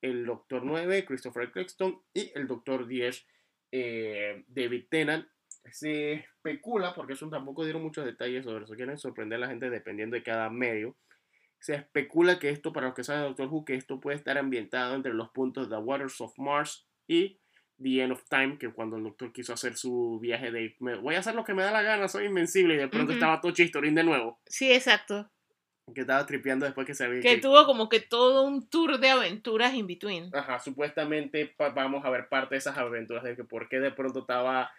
el Doctor 9, Christopher Claxton y el Doctor 10, eh, David Tennant, se especula, porque eso tampoco dieron muchos detalles sobre eso, quieren sorprender a la gente dependiendo de cada medio. Se especula que esto, para los que saben Doctor Who, que esto puede estar ambientado entre los puntos The Waters of Mars y The End of Time, que cuando el Doctor quiso hacer su viaje de me- voy a hacer lo que me da la gana, soy invencible, y de pronto estaba todo chistorín de nuevo, Sí, exacto. Que estaba tripeando después que se había Que tuvo como que todo un tour de aventuras in between. Ajá, supuestamente vamos a ver parte de esas aventuras de que por qué de pronto estaba,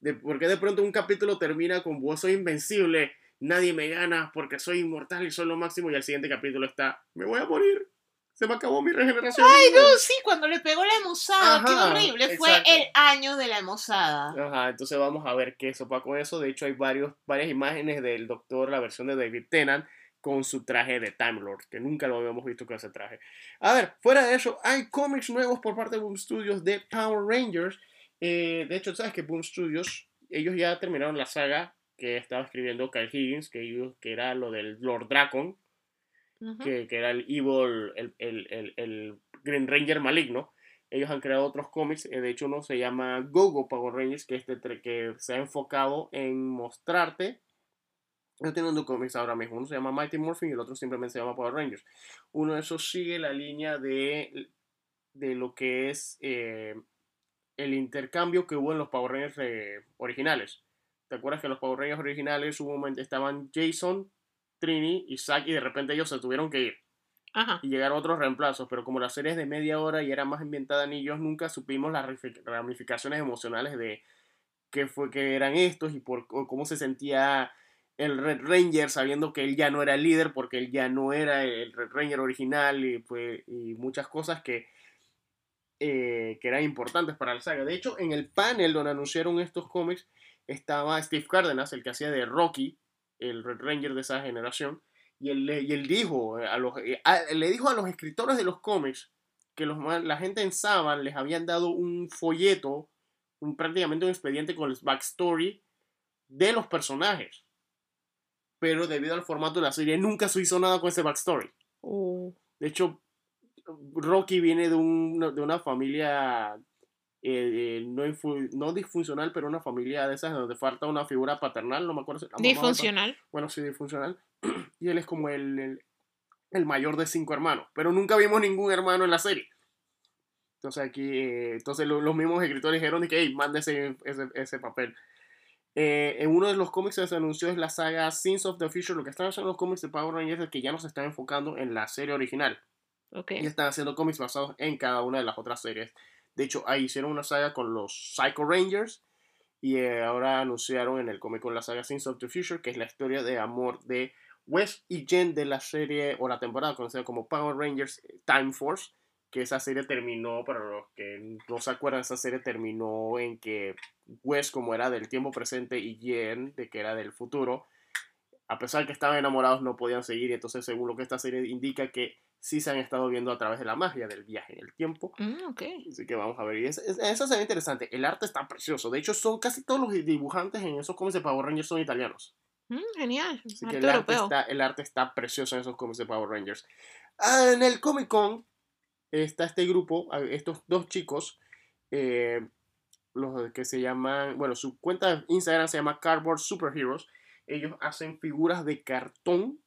de por qué de pronto un capítulo termina con vos soy invencible, nadie me gana porque soy inmortal y soy lo máximo y el siguiente capítulo está, me voy a morir, se me acabó mi regeneración. Ay, no, sí, cuando le pegó la emosada, qué horrible. Fue exacto. el año de la emosada. Ajá, entonces vamos a ver qué sopa con eso. De hecho, hay varios, varias imágenes del doctor, la versión de David Tennant, con su traje de Time Lord, que nunca lo habíamos visto con ese traje. A ver, fuera de eso, hay cómics nuevos por parte de Boom Studios de Power Rangers. Eh, de hecho, sabes que Boom Studios, ellos ya terminaron la saga que estaba escribiendo Kyle Higgins, que, ellos- que era lo del Lord Dracon, que, que era el Evil, el, el, el, el Green Ranger maligno. Ellos han creado otros cómics, eh, de hecho uno se llama Gogo Power Rangers, que, este, que se ha enfocado en mostrarte. Yo tengo dos cómics ahora mismo, uno se llama Mighty Morphin y el otro simplemente se llama Power Rangers. Uno de esos sigue la línea de, de lo que es eh, el intercambio que hubo en los Power Rangers eh, originales. ¿Te acuerdas que en los Power Rangers originales hubo un momento estaban Jason, Trini y Zack y de repente ellos se tuvieron que ir? Ajá. y llegaron otros reemplazos, pero como la serie es de media hora y era más ambientada en ellos, nunca supimos las ramifi- ramificaciones emocionales de qué fue que eran estos y por cómo se sentía el Red Ranger sabiendo que él ya no era el líder porque él ya no era el Red Ranger original y, pues, y muchas cosas que, eh, que eran importantes para la saga. De hecho, en el panel donde anunciaron estos cómics estaba Steve Cardenas, el que hacía de Rocky, el Red Ranger de esa generación, y él, y él dijo a los, eh, le dijo a los escritores de los cómics que los, la gente en Saban les habían dado un folleto, un, prácticamente un expediente con el backstory de los personajes. Pero debido al formato de la serie nunca se hizo nada con ese backstory. Uh, De hecho, Rocky viene de, un- de una familia eh, eh, no, no disfuncional, pero una familia de esas donde falta una figura paternal, no me acuerdo si la disfuncional. bueno, sí, disfuncional. Y él es como el, el, el mayor de cinco hermanos. Pero nunca vimos ningún hermano en la serie. Entonces aquí, eh, entonces lo- los mismos escritores dijeron que, hey, manda ese, ese, ese papel. Eh, en uno de los cómics que se anunció es la saga Sins of the Future. Lo que están haciendo los cómics de Power Rangers es que ya no se están enfocando en la serie original. Y están haciendo cómics basados en cada una de las otras series. De hecho, ahí hicieron una saga con los Psycho Rangers. Y eh, ahora anunciaron en el cómic con la saga Sins of the Future, que es la historia de amor de Wes y Jen de la serie o la temporada conocida como Power Rangers Time Force. Que esa serie terminó, para los que no se acuerdan, esa serie terminó en que Wes, como era del tiempo presente, y Jen, de que era del futuro, a pesar de que estaban enamorados, no podían seguir. Y entonces, según lo que esta serie indica, que sí se han estado viendo a través de la magia del viaje en el tiempo. Mm. Así que vamos a ver. Y es- es- eso se ve interesante. El arte está precioso. De hecho, son casi todos los dibujantes en esos cómics de Power Rangers son italianos. Mm, genial. Así que Arte el arte, europeo. está, el arte está precioso en esos cómics de Power Rangers. Ah, en el Comic Con está este grupo, estos dos chicos, eh, los que se llaman, bueno, su cuenta de Instagram se llama Cardboard Superheroes. Ellos hacen figuras de cartón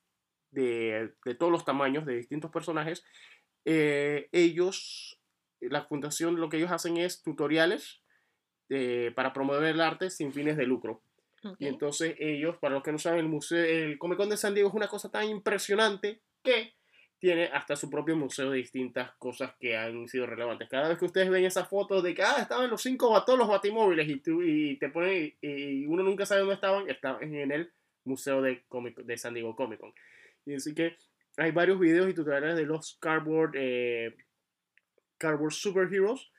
de, de todos los tamaños, de distintos personajes. Eh, ellos, la fundación, lo que ellos hacen es tutoriales eh, para promover el arte sin fines de lucro. Ok. Y entonces ellos, para los que no saben, el museo, el Comic Con de San Diego es una cosa tan impresionante que tiene hasta su propio museo de distintas cosas que han sido relevantes. Cada vez que ustedes ven esa foto de que ah, estaban los cinco todos los batimóviles y, tú, y te ponen y uno nunca sabe dónde estaban, estaban en el museo de, Comic, de San Diego Comic Con. Y así que hay varios videos y tutoriales de los Cardboard, eh, Cardboard Superheroes.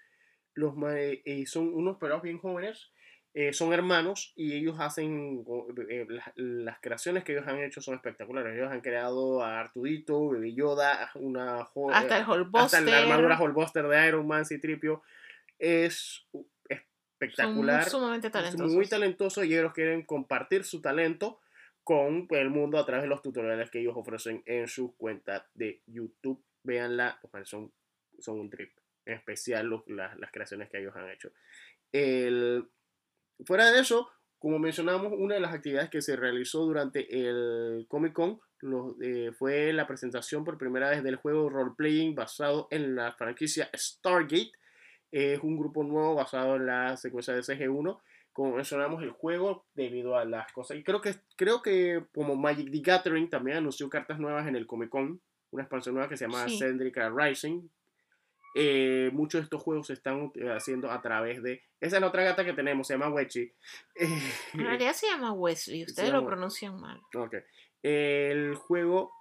Los, eh, son unos pelados bien jóvenes eh, son hermanos y ellos hacen eh, las, las creaciones que ellos han hecho son espectaculares. Ellos han creado a Artudito, Baby Yoda, una Hasta el eh, hasta la armadura Holbuster de Iron Man, Citripio. Es u- Son espectacular. sumamente Es talentosos. muy talentoso y ellos quieren compartir su talento con el mundo a través de los tutoriales que ellos ofrecen en sus cuentas de YouTube. Véanla, son, son un trip. En especial los- las, las creaciones que ellos han hecho. El, fuera de eso, como mencionamos, una de las actividades que se realizó durante el Comic Con eh, fue la presentación por primera vez del juego role-playing basado en la franquicia Stargate. Es un grupo nuevo basado en la secuencia de CG1. Como mencionamos, el juego, debido a las cosas. Y creo que, creo que como Magic the Gathering también anunció cartas nuevas en el Comic Con. Una expansión nueva que se llama Sí. Zendrika Rising. Eh, muchos de estos juegos se están eh, haciendo a través de. Esa es la otra gata que tenemos, se llama Wechi. En realidad se llama Wesley, ustedes llama- lo pronuncian mal. Ok. El juego.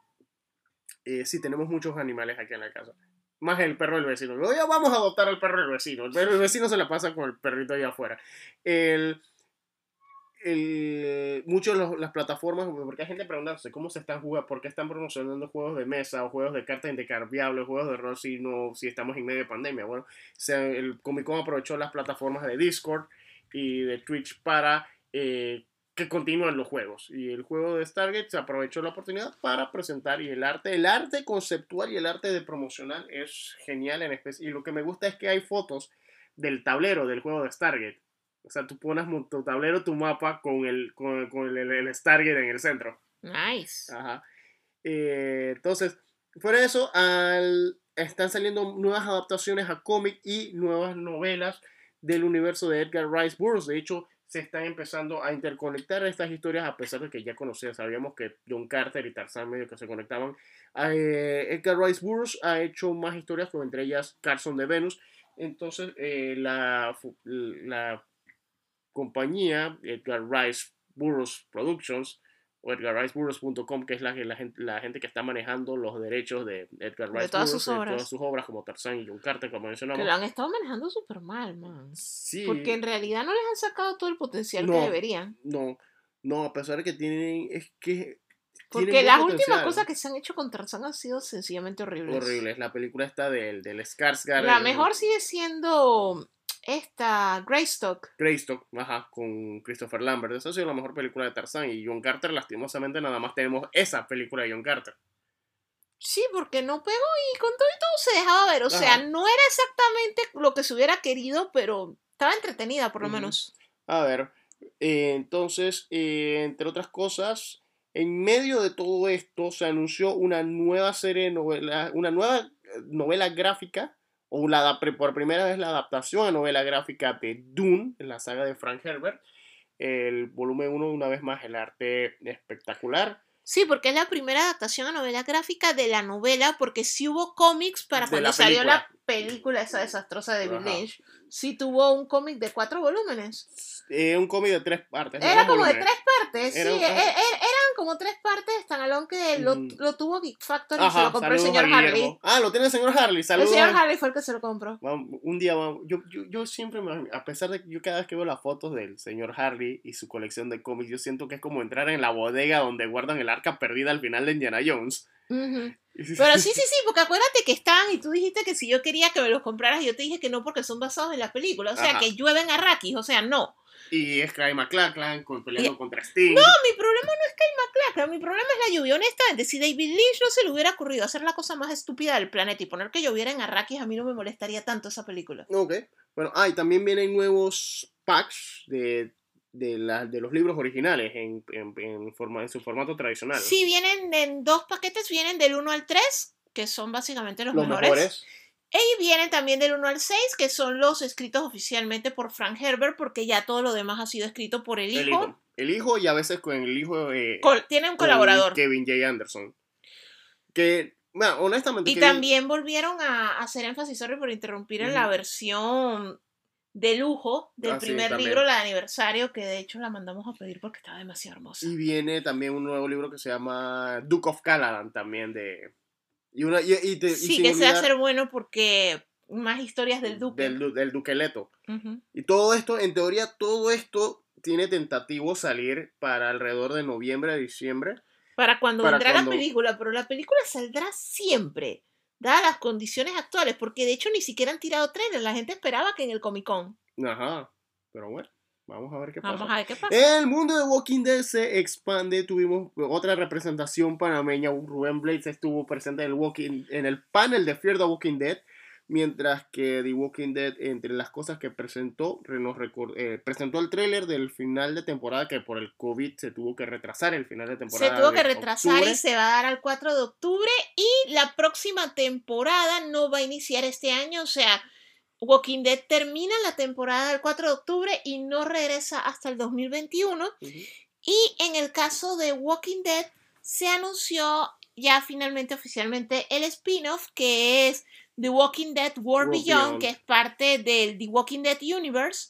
eh, sí, tenemos muchos animales aquí en la casa. Más el perro del vecino. Ya vamos a adoptar al perro del vecino. El perro del vecino se la pasa con el perrito allá afuera. El. El- muchas de las plataformas, porque hay gente preguntándose cómo se están jugando, por qué están promocionando juegos de mesa o juegos de cartas intercambiables, juegos de rol si no, si estamos en medio de pandemia. Bueno, se- el Comic Con aprovechó las plataformas de Discord y de Twitch para eh, que continúen los juegos. Y el juego de Stargate se aprovechó la oportunidad para presentar y el arte, el arte conceptual y el arte de promocional es genial en especie. Y lo que me gusta es que hay fotos del tablero del juego de Stargate. O sea, tú pones tu tablero, tu mapa con el, con, con el, el Stargate en el centro. Nice. Ajá. Eh, entonces, fuera de eso, al- están saliendo nuevas adaptaciones a cómic y nuevas novelas del universo de Edgar Rice Burroughs. De hecho, se están empezando a interconectar estas historias a pesar de que ya conocía, sabíamos que John Carter y Tarzan medio que se conectaban. Eh, Edgar Rice Burroughs ha hecho más historias, como entre ellas Carson de Venus. Entonces, eh, la, la compañía Edgar Rice Burroughs Productions o edgarriceburroughs.com, que es la, que la, gente, la gente que está manejando los derechos de Edgar De Rice todas Burroughs, sus de todas sus obras, como Tarzan y John Carter, como Que mencionamos. lo han estado manejando súper mal, man. Sí, Porque en realidad no les han sacado todo el potencial que deberían. no, no, a pesar de que tienen, es que Porque las últimas cosas que se han hecho con Tarzán han sido sencillamente horribles. horribles. La película está del, del Skarsgård. La el- mejor sigue siendo esta Greystock. Greystock, ajá, con Christopher Lambert. Esa ha sido la mejor película de Tarzan. Y John Carter, lastimosamente, nada más tenemos esa película de John Carter. Sí, porque no pegó y con todo y todo se dejaba ver. O sea, no era exactamente lo que se hubiera querido, pero estaba entretenida por lo menos. A ver, eh, entonces, eh, entre otras cosas, en medio de todo esto se anunció una nueva serie de novela, una nueva eh, novela gráfica, o la, por primera vez la adaptación a novela gráfica de Dune, en la saga de Frank Herbert. El volumen 1, una vez más, el arte espectacular. Sí, porque es la primera adaptación a novela gráfica de la novela, porque sí hubo cómics para De cuando la salió la película esa desastrosa de. Lynch. Sí tuvo un cómic de cuatro volúmenes. Eh, un cómic de tres partes. Era como de volúmenes. tres partes, Era sí, e- e- eran como tres partes, Standalone que lo, lo tuvo Geek Factory y se Ajá, lo compró el señor a Harley. Ah, lo tiene el señor Harley. El Saludos. señor a- Harley fue el que se lo compró. Un día vamos. Yo, yo, yo siempre, me- a pesar de que yo cada vez que veo las fotos del señor Harley y su colección de cómics, yo siento que es como entrar en la bodega donde guardan el arca perdida al final de Indiana Jones. Pero sí, sí, sí, porque acuérdate que estaban y tú dijiste que si yo quería que me los compraras, yo te dije que no porque son basados en la película. O sea, Ajá. que llueven arrakis, o sea, no. Y es Cry McLachlan con, peleando Y- contra Sting. No, mi problema no es Kyle MacLachlan, mi problema es la lluvia. Honestamente, si David Lynch no se le hubiera ocurrido hacer la cosa más estúpida del planeta y poner que lloviera en arrakis, a mí no me molestaría tanto esa película. Ok. Bueno, ah, y también vienen nuevos packs de, de, la- de los libros originales en, en, en forma, en su formato tradicional. Sí, vienen en dos paquetes, vienen del 1 al 3, que son básicamente los, los mejores. mejores. Y vienen también del 1 al 6, que son los escritos oficialmente por Frank Herbert, porque ya todo lo demás ha sido escrito por el hijo. El hijo. El hijo y a veces con el hijo. eh, Col- tiene un colaborador. Kevin J. Anderson. Que, bueno, honestamente. Y Kevin- también volvieron a hacer énfasis, sorry por interrumpir, en la Ujú. versión de lujo del Ah, sí, primer también. libro, la de aniversario, que de hecho la mandamos a pedir porque estaba demasiado hermosa. Y viene también un nuevo libro que se llama Duke of Caladan también de... Y una, y, y te- y sí, sin que se va a olvidar hacer bueno porque más historias del duque. Del, du- del Duqueleto. Y todo esto, en teoría, todo esto tiene tentativo salir para alrededor de noviembre, diciembre. Para cuando Para vendrá cuando- la película, pero la película saldrá siempre, dadas las condiciones actuales, porque de hecho ni siquiera han tirado trailers, la gente esperaba que en el Comic Con. Ajá. Pero bueno, vamos a ver qué pasa. Vamos a ver qué pasa. El mundo de Walking Dead se expande. Tuvimos otra representación panameña. Rubén Blades estuvo presente en el, Walking, en el panel de Fear the Walking Dead. Mientras que The Walking Dead, entre las cosas que presentó, nos eh, presentó el tráiler del final de temporada que por el COVID se tuvo que retrasar el final de temporada. Se tuvo que retrasar y se va a dar al 4 de octubre y la próxima temporada no va a iniciar este año, o sea, Walking Dead termina la temporada el 4 de octubre y no regresa hasta el 2021. Y en el caso de Walking Dead se anunció ya finalmente oficialmente el spin-off que es The Walking Dead War, Beyond, que es parte del The Walking Dead Universe.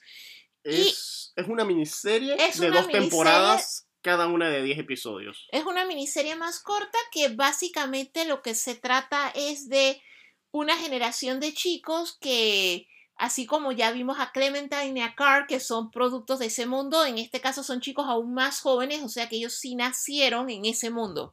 Es, es una miniserie de dos temporadas, cada una de 10 episodios. Es una miniserie más corta que básicamente lo que se trata es de una generación de chicos que, así como ya vimos a Clementine y a Carl, que son productos de ese mundo, en este caso son chicos aún más jóvenes, o sea que ellos sí nacieron en ese mundo.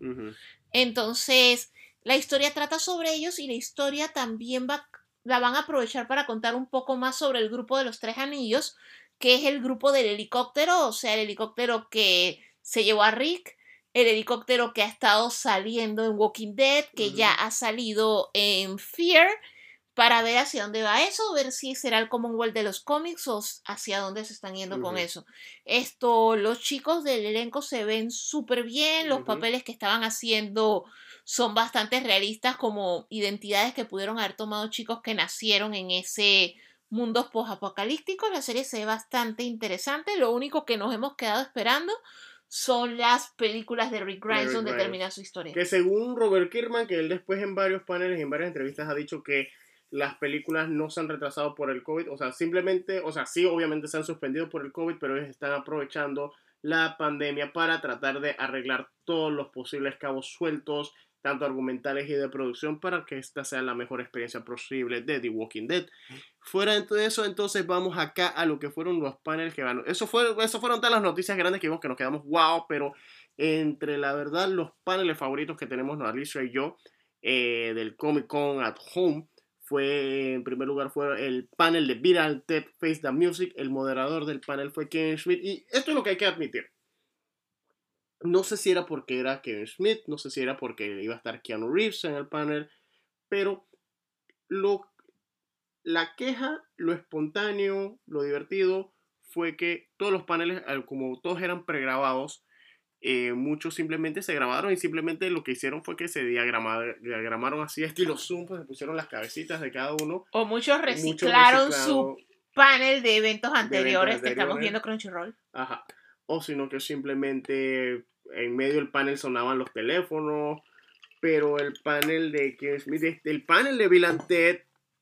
Entonces, la historia trata sobre ellos y la historia también va, la van a aprovechar para contar un poco más sobre el grupo de los tres anillos, que es el grupo del helicóptero, o sea, el helicóptero que se llevó a Rick, el helicóptero que ha estado saliendo en Walking Dead, que ya ha salido en Fear, para ver hacia dónde va eso, ver si será el Commonwealth de los cómics o hacia dónde se están yendo con eso. Esto, los chicos del elenco se ven súper bien, los papeles que estaban haciendo son bastante realistas como identidades que pudieron haber tomado chicos que nacieron en ese mundo post-apocalíptico. La serie se ve bastante interesante. Lo único que nos hemos quedado esperando son las películas de Rick Grimes donde termina su historia. Que según Robert Kirkman, que él después en varios paneles y en varias entrevistas ha dicho que las películas no se han retrasado por el COVID, o sea, simplemente, o sea, sí, obviamente se han suspendido por el COVID, pero ellos están aprovechando la pandemia para tratar de arreglar todos los posibles cabos sueltos, tanto argumentales y de producción, para que esta sea la mejor experiencia posible de The Walking Dead. Fuera de eso, entonces vamos acá a lo que fueron los paneles que van. Eso, fue, eso fueron todas las noticias grandes que vimos que nos quedamos wow, pero entre la verdad los paneles favoritos que tenemos Alicia y yo eh, del Comic Con at Home fue, en primer lugar, fue el panel de Viral Tech Face the Music. El moderador del panel fue Kevin Schmidt. Y esto es lo que hay que admitir. No sé si era porque era Kevin Smith, no sé si era porque iba a estar Keanu Reeves en el panel, pero lo, la queja, lo espontáneo, lo divertido fue que todos los paneles, como todos eran pregrabados, eh, muchos simplemente se grabaron y simplemente lo que hicieron fue que se diagramaron, diagramaron así estilo Zoom, pues se pusieron las cabecitas de cada uno. O muchos reciclaron su panel de eventos anteriores, que estamos viendo Crunchyroll. Ajá. O sino que simplemente en medio del panel sonaban los teléfonos, pero el panel de que el panel de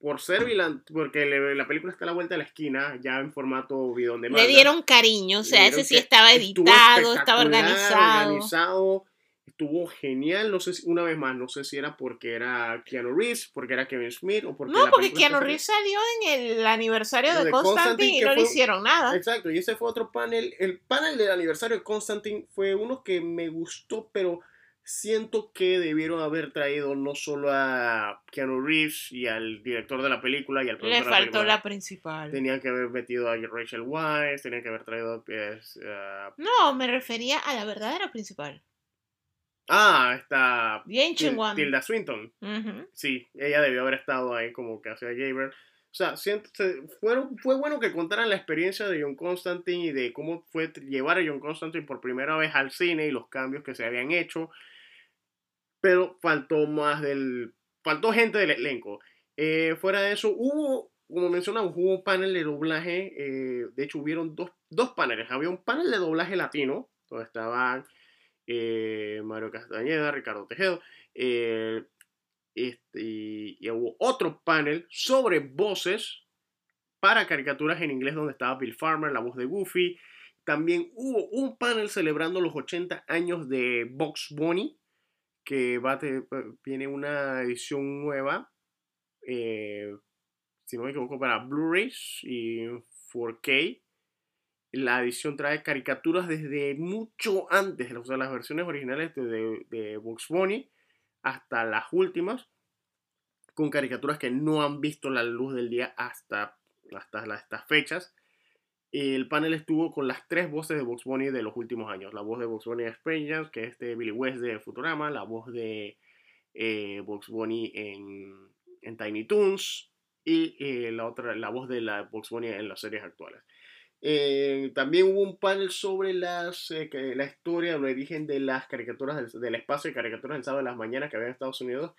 por ser porque la película está a la vuelta de la esquina, ya en formato video de Le dieron cariño, o sea, ese sí estaba editado, estaba organizado. organizado. Estuvo genial, no sé si, una vez más, no sé si era porque era Keanu Reeves, porque era Kevin Smith o porque... No, porque Keanu Reeves salió en el aniversario de, Constantine, y no le hicieron nada. Exacto, y ese fue otro panel. El panel del aniversario de Constantine fue uno que me gustó, pero siento que debieron haber traído no solo a Keanu Reeves y al director de la película y al Le faltó la, principal. Tenían que haber metido a Rachel Weisz, tenían que haber traído pues, No, me refería a la verdadera principal. Ah, está. Bien Tilda Swinton. Sí, ella debió haber estado ahí como que hacía Gabriel. O sea, siento, fueron, fue bueno que contaran la experiencia de John Constantine y de cómo fue llevar a John Constantine por primera vez al cine y los cambios que se habían hecho. Pero faltó más del. Faltó gente del elenco. Eh, fuera de eso, hubo, como mencionamos, hubo un panel de doblaje. Eh, de hecho, hubieron dos, dos paneles. Había un panel de doblaje latino, donde estaban eh, Mario Castañeda, Ricardo Tejedo, eh, este, y, hubo otro panel sobre voces para caricaturas en inglés donde estaba Bill Farmer, la voz de Goofy. También hubo un panel celebrando los 80 años de Box Bunny, que va tiene una edición nueva, eh, si no me equivoco, para Blu-rays y 4K la edición trae caricaturas desde mucho antes, o sea, las versiones originales de, de Bugs Bunny hasta las últimas, con caricaturas que no han visto la luz del día hasta, hasta estas fechas. El panel estuvo con las tres voces de Bugs Bunny de los últimos años. La voz de Bugs Bunny Experience, que es de Billy West de Futurama, la voz de eh, Bunny en, en Tiny Toons, y eh, la otra, la voz de la Box Bunny en las series actuales. Eh, también hubo un panel sobre las, eh, la historia, el origen de las caricaturas del, espacio y caricaturas del sábado de las mañanas que había en Estados Unidos.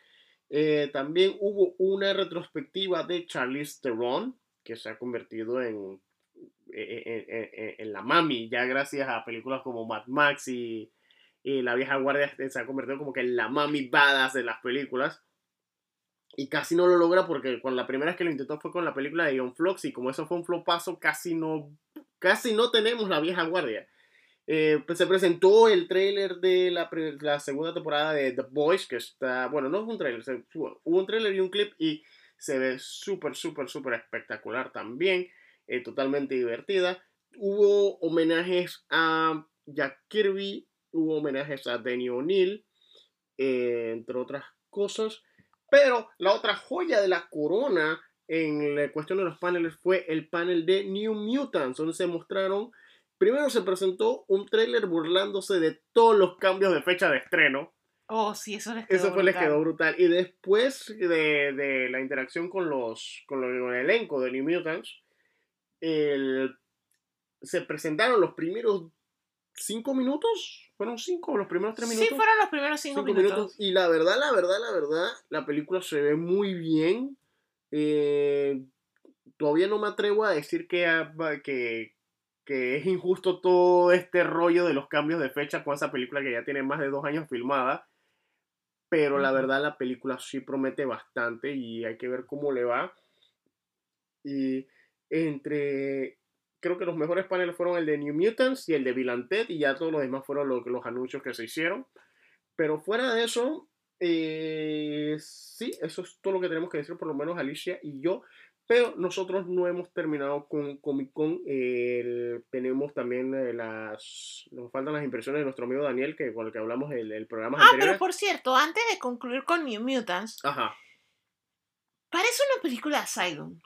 Eh, también hubo una retrospectiva de Charlize Theron, que se ha convertido en, en, en- en- en la mami, ya gracias a películas como Mad Max y, La vieja guardia, se ha convertido como que en la mami badass de las películas. Y casi no lo logra porque con la primera vez que lo intentó fue con la película de Ion Flux y como eso fue un flopazo, casi no, casi no tenemos la vieja guardia. Eh, pues se presentó el tráiler de la, segunda temporada de The Boys, que está, bueno, no es un tráiler, hubo un tráiler y un clip y se ve súper, súper, súper espectacular también, eh, totalmente divertida. Hubo homenajes a Jack Kirby, hubo homenajes a Danny O'Neill, eh, entre otras cosas. Pero la otra joya de la corona en la cuestión de los paneles fue el panel de New Mutants, donde se mostraron, primero se presentó un tráiler burlándose de todos los cambios de fecha de estreno. Oh, sí, eso les quedó Eso fue, les quedó brutal. Y después de, de la interacción con los con, lo- con el elenco de New Mutants, el- se presentaron los primeros cinco minutos. ¿Fueron cinco los primeros tres minutos? Sí, fueron los primeros cinco, cinco minutos. minutos. Y la verdad, la verdad, la verdad, la película se ve muy bien. Eh, todavía no me atrevo a decir que, que, que es injusto todo este rollo de los cambios de fecha con esa película que ya tiene más de dos años filmada. Pero la verdad, la película sí promete bastante y hay que ver cómo le va. Y entre. Creo que los mejores paneles fueron el de New Mutants y el de Ted, y ya todos los demás fueron lo- los anuncios que se hicieron. Pero fuera de eso, eh, sí, eso es todo lo que tenemos que decir, por lo menos Alicia y yo. Pero nosotros no hemos terminado con Comic Con. tenemos también eh, las. Nos faltan las impresiones de nuestro amigo Daniel, que con el que hablamos el, el programa Ah, anterior. pero por cierto, antes de concluir con New Mutants, Ajá. parece una película de Asylum.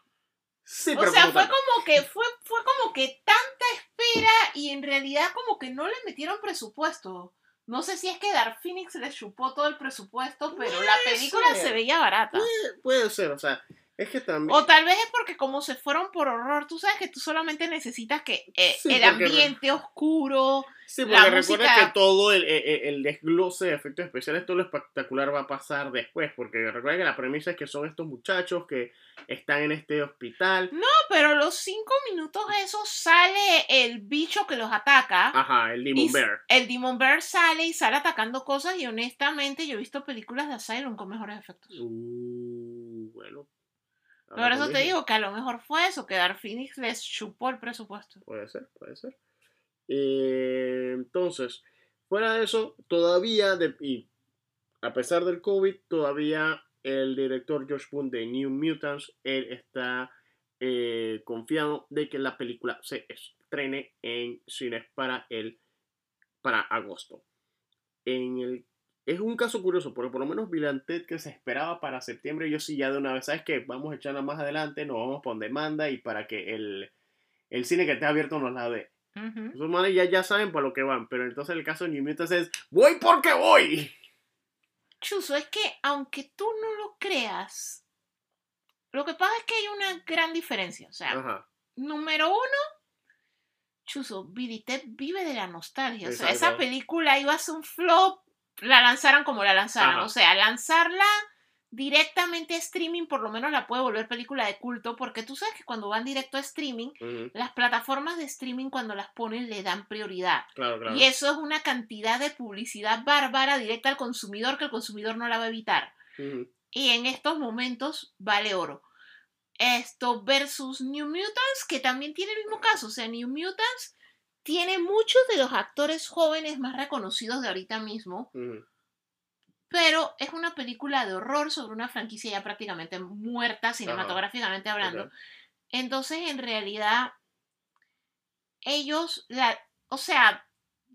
Sí, O sea, fue tal. como que fue, fue como que tanta espera y en realidad como que no le metieron presupuesto. No sé si es que Dark Phoenix le chupó todo el presupuesto, pero la película ser. se veía barata. Puede, puede ser, o sea, es que también. O tal vez es porque como se fueron por horror, tú sabes que tú solamente necesitas que eh, Sí, el ambiente oscuro. Sí, La porque recuerda música- que todo el, el- el desglose de efectos especiales, todo lo espectacular va a pasar después, porque recuerda que la premisa es que son estos muchachos que están en este hospital. No, pero los cinco minutos esos sale el bicho que los ataca. Ajá, el Demon Bear. El Demon Bear sale y sale atacando cosas y honestamente yo he visto películas de Asylum con mejores efectos. Uh, bueno. Por ahora eso te digo que a lo mejor fue eso, que Dark Phoenix les chupó el presupuesto. Puede ser, puede ser. Eh, entonces, fuera de eso, todavía, de- y a pesar del COVID, todavía el director Josh Boone de New Mutants, él está eh, confiado de que la película se estrene en cines para el para agosto. En el es un caso curioso, porque por lo menos Ted que se esperaba para septiembre, yo sí ya de una vez, ¿sabes qué? Vamos a echarla más adelante, nos vamos por demanda y para que el, el cine que esté abierto nos la dé. Ujú. Esos manes ya, ya saben para lo que van, pero entonces el caso de New Mutants es ¡Voy porque voy! Chuzo, es que aunque tú no lo creas, lo que pasa es que hay una gran diferencia. O sea, Ajá. número uno, Chuzo, Billy Ted vive de la nostalgia. O sea, esa película iba a ser un flop, la lanzaran como la lanzaran. Ajá. O sea, lanzarla directamente a streaming por lo menos la puede volver película de culto, porque tú sabes que cuando van directo a streaming, las plataformas de streaming cuando las ponen le dan prioridad. Claro, claro. Y eso es una cantidad de publicidad bárbara directa al consumidor que el consumidor no la va a evitar. Y en estos momentos vale oro. Esto versus New Mutants, que también tiene el mismo caso. O sea, New Mutants tiene muchos de los actores jóvenes más reconocidos de ahorita mismo, pero es una película de horror sobre una franquicia ya prácticamente muerta cinematográficamente hablando. Entonces, en realidad, ellos, la, o sea,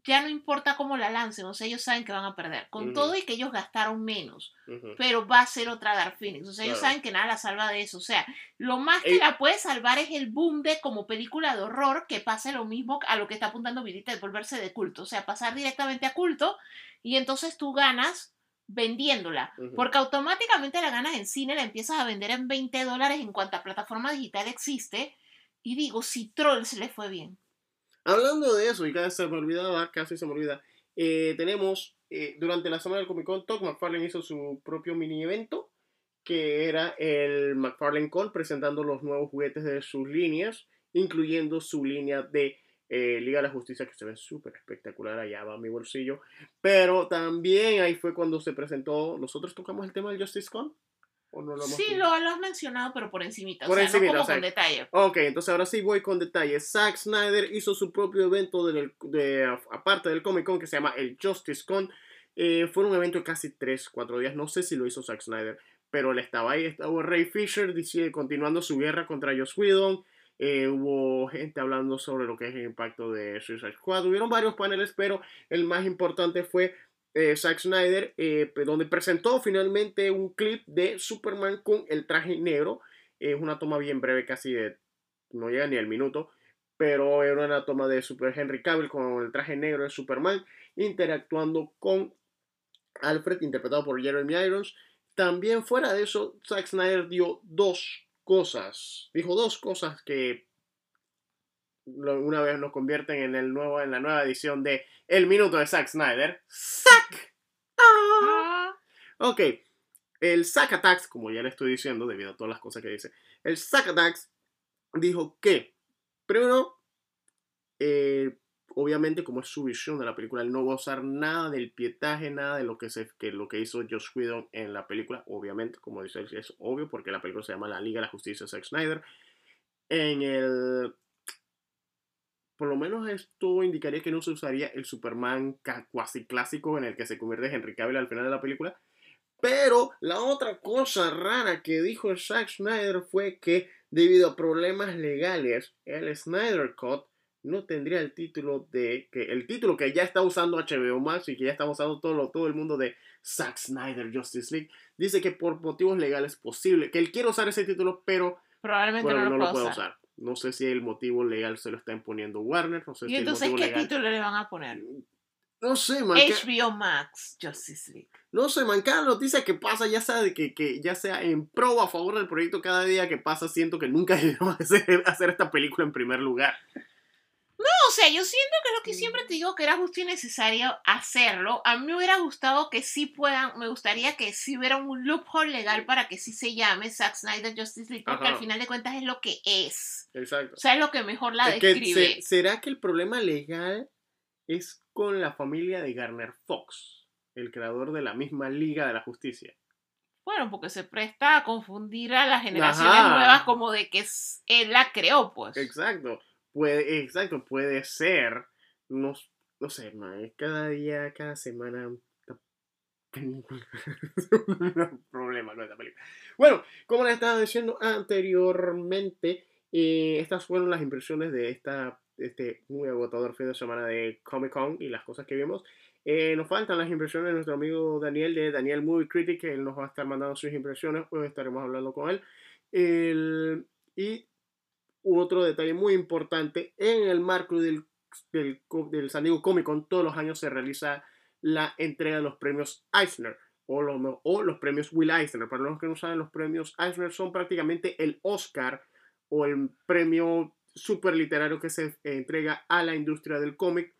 ya no importa cómo la lancen, o sea, ellos saben que van a perder. Con todo y que ellos gastaron menos, pero va a ser otra Dark Phoenix. O sea, ellos saben que nada la salva de eso. O sea, lo más que la puede salvar es el boom de como película de horror, que pase lo mismo a lo que está apuntando Vidita, de volverse de culto. O sea, pasar directamente a culto, y entonces tú ganas vendiéndola, porque automáticamente la ganas en cine, la empiezas a vender en 20 dólares en cuanta plataforma digital existe, y digo, si Trolls le fue bien. Hablando de eso, y casi se me olvidaba, casi se me olvida, eh, tenemos eh, durante la semana del Comic Con, Todd McFarlane hizo su propio mini evento, que era el McFarlane Con, presentando los nuevos juguetes de sus líneas, incluyendo su línea de eh, Liga de la Justicia, que se ve súper espectacular, allá va mi bolsillo. Pero también ahí fue cuando se presentó, nosotros tocamos el tema del Justice Con. ¿O no lo hemos Sí, lo, lo has mencionado, pero por encimita, Por o sea, encimita, no como o sea, con detalle. Ok, entonces ahora sí voy con detalles. Zack Snyder hizo su propio evento del- de, aparte del Comic Con que se llama el Justice Con. Eh, fue un evento de casi 3, 4 días. No sé si lo hizo Zack Snyder, pero él estaba ahí. Estaba Ray Fisher dice, continuando su guerra contra Joss Whedon. Eh, hubo gente hablando sobre lo que es el impacto de Suicide Squad. Hubieron varios paneles, pero el más importante fue eh, Zack Snyder, eh, pe- donde presentó finalmente un clip de Superman con el traje negro. Es una toma bien breve, casi de. No llega ni al minuto. Pero era una toma de Super Henry Cavill con el traje negro de Superman. Interactuando con Alfred, interpretado por Jeremy Irons. También fuera de eso, Zack Snyder dio dos cosas. Dijo dos cosas que una vez nos convierten en, el nuevo, en la nueva edición de El Minuto de Zack Snyder. ¡Zack! Ah, Ok, el Zack Attacks, como ya le estoy diciendo, debido a todas las cosas que dice, el Zack Attacks dijo que, primero, eh, obviamente como es su visión de la película, él no va a usar nada del pietaje, nada de lo que, se, que lo que hizo Josh Whedon en la película, obviamente, como dice él, es obvio, porque la película se llama La Liga de la Justicia de Zack Snyder. En el... Por lo menos esto indicaría que no se usaría el Superman cuasi clásico en el que se convierte Henry Cavill al final de la película. Pero la otra cosa rara que dijo Zack Snyder fue que debido a problemas legales, el Snyder Cut no tendría el título de que el título que ya está usando HBO Max y que ya está usando todo, todo el mundo de Zack Snyder Justice League dice que por motivos legales posible que él quiere usar ese título pero probablemente bueno, no no lo usar. usar. No sé si el motivo legal se lo está imponiendo Warner, no sé Y si el entonces, motivo ¿qué legal título le van a poner? no sé, man. HBO Max Justice League. No sé, man, cada noticia que pasa, ya sea, de que, que ya sea en pro o a favor del proyecto, cada día que pasa siento que nunca debieron hacer, hacer esta película en primer lugar. O sea, yo siento que es lo que siempre te digo que era justo y necesario hacerlo. A mí me hubiera gustado que sí puedan, me gustaría que sí hubiera un loophole legal para que sí se llame Zack Snyder Justice League, porque Ajá. al final de cuentas es lo que es. Exacto. O sea, es lo que mejor la Es describe. se- ¿Será que el problema legal es con la familia de Garner Fox, el creador de la misma Liga de la Justicia? Bueno, porque se presta a confundir a las generaciones Ajá. nuevas como de que él la creó, pues. Exacto. Puede, exacto, puede ser. No, no sé, man, cada día, cada semana. es un problema con esta película. Bueno, como les estaba diciendo anteriormente, eh, estas fueron las impresiones de esta, este muy agotador fin de semana de Comic Con y las cosas que vimos. Eh, nos faltan las impresiones de nuestro amigo Daniel de Daniel Movie Critic, que él nos va a estar mandando sus impresiones, pues estaremos hablando con él. El- y otro detalle muy importante, en el marco del, del, del San Diego Comic Con, todos los años se realiza la entrega de los premios Eisner o los, o los premios Will Eisner. Para los que no saben, los premios Eisner son prácticamente el Oscar o el premio super literario que se entrega a la industria del cómic.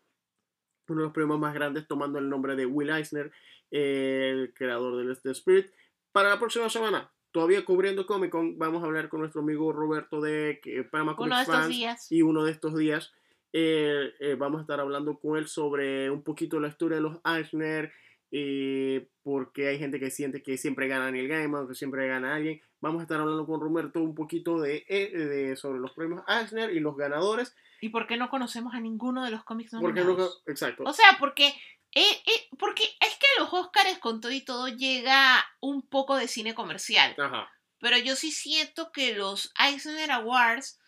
Uno de los premios más grandes tomando el nombre de Will Eisner, el creador del The Spirit. Para la próxima semana, todavía cubriendo Comic Con, vamos a hablar con nuestro amigo Roberto de eh, Panama Uno de estos Fans días. y uno de estos días eh, eh, vamos a estar hablando con él sobre un poquito la historia de los Eisner, eh, porque hay gente que siente que siempre gana Neil Gaiman, que siempre gana alguien. Vamos a estar hablando con Roberto un poquito de, de- sobre los premios Eisner y los ganadores. ¿Y por qué no conocemos a ninguno de los cómics Porque nominados? nunca- exacto. O sea, porque, eh, eh, porque es que a los Oscars con todo y todo llega un poco de cine comercial. Ajá. Pero yo sí siento que los Eisner Awards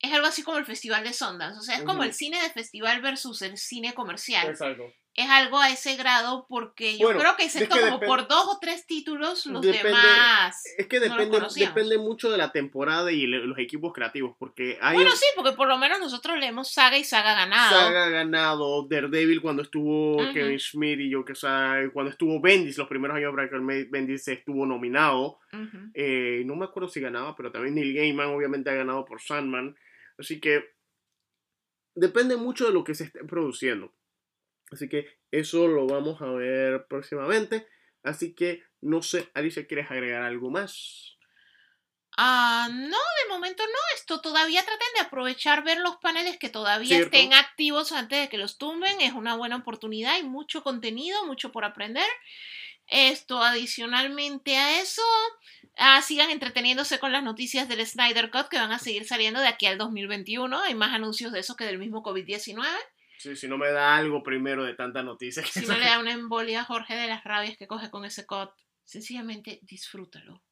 es algo así como el Festival de Sundance. O sea, es como el cine de festival versus el cine comercial. Exacto. Es algo a ese grado porque yo Bueno, creo que es como depende- por dos o tres títulos, los Depende- demás. Es que depende, mucho de la temporada y le- los equipos creativos, porque hay Bueno, sí, porque por lo menos nosotros leemos Saga y Saga ganado. Saga ganado, Daredevil cuando estuvo. Kevin Smith y yo que sé, cuando estuvo Bendis, los primeros años de Brian Bendis estuvo nominado. Eh, no me acuerdo si ganaba, pero también Neil Gaiman obviamente ha ganado por Sandman. Así que depende mucho de lo que se esté produciendo. Así que eso lo vamos a ver próximamente. Así que no sé, Alicia, ¿quieres agregar algo más? Ah, no, de momento no. Esto todavía traten de aprovechar ver los paneles que todavía Cierto. estén activos antes de que los tumben. Es una buena oportunidad. Hay mucho contenido, mucho por aprender. Esto, adicionalmente a eso, ah, sigan entreteniéndose con las noticias del Snyder Cut que van a seguir saliendo de aquí al 2021. Hay más anuncios de eso que del mismo COVID-19. Sí, si no me da algo primero de tanta noticia que Si no le da una embolia a Jorge de las rabias que coge con ese cut, sencillamente disfrútalo.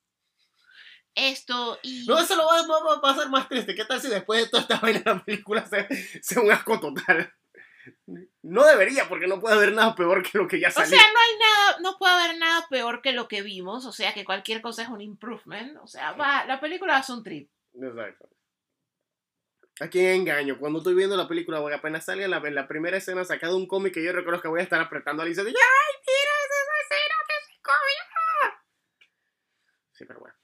Esto y... No, eso lo va, va- va a ser más triste. ¿Qué tal si después de toda esta vaina la película sea, sea un asco total? No debería, porque no puede haber nada peor que lo que ya O salió. sea, no hay nada, no puede haber nada peor que lo que vimos, o sea que cualquier cosa es un improvement, o sea, va, la película ser un trip. Exacto. ¿A quién engaño? Cuando estoy viendo la película, voy apenas salga la, en la primera escena sacado un cómic que yo recuerdo que voy a estar apretando a Alicia de ¡Ay, mira esa escena de ese cómic! Sí, pero bueno.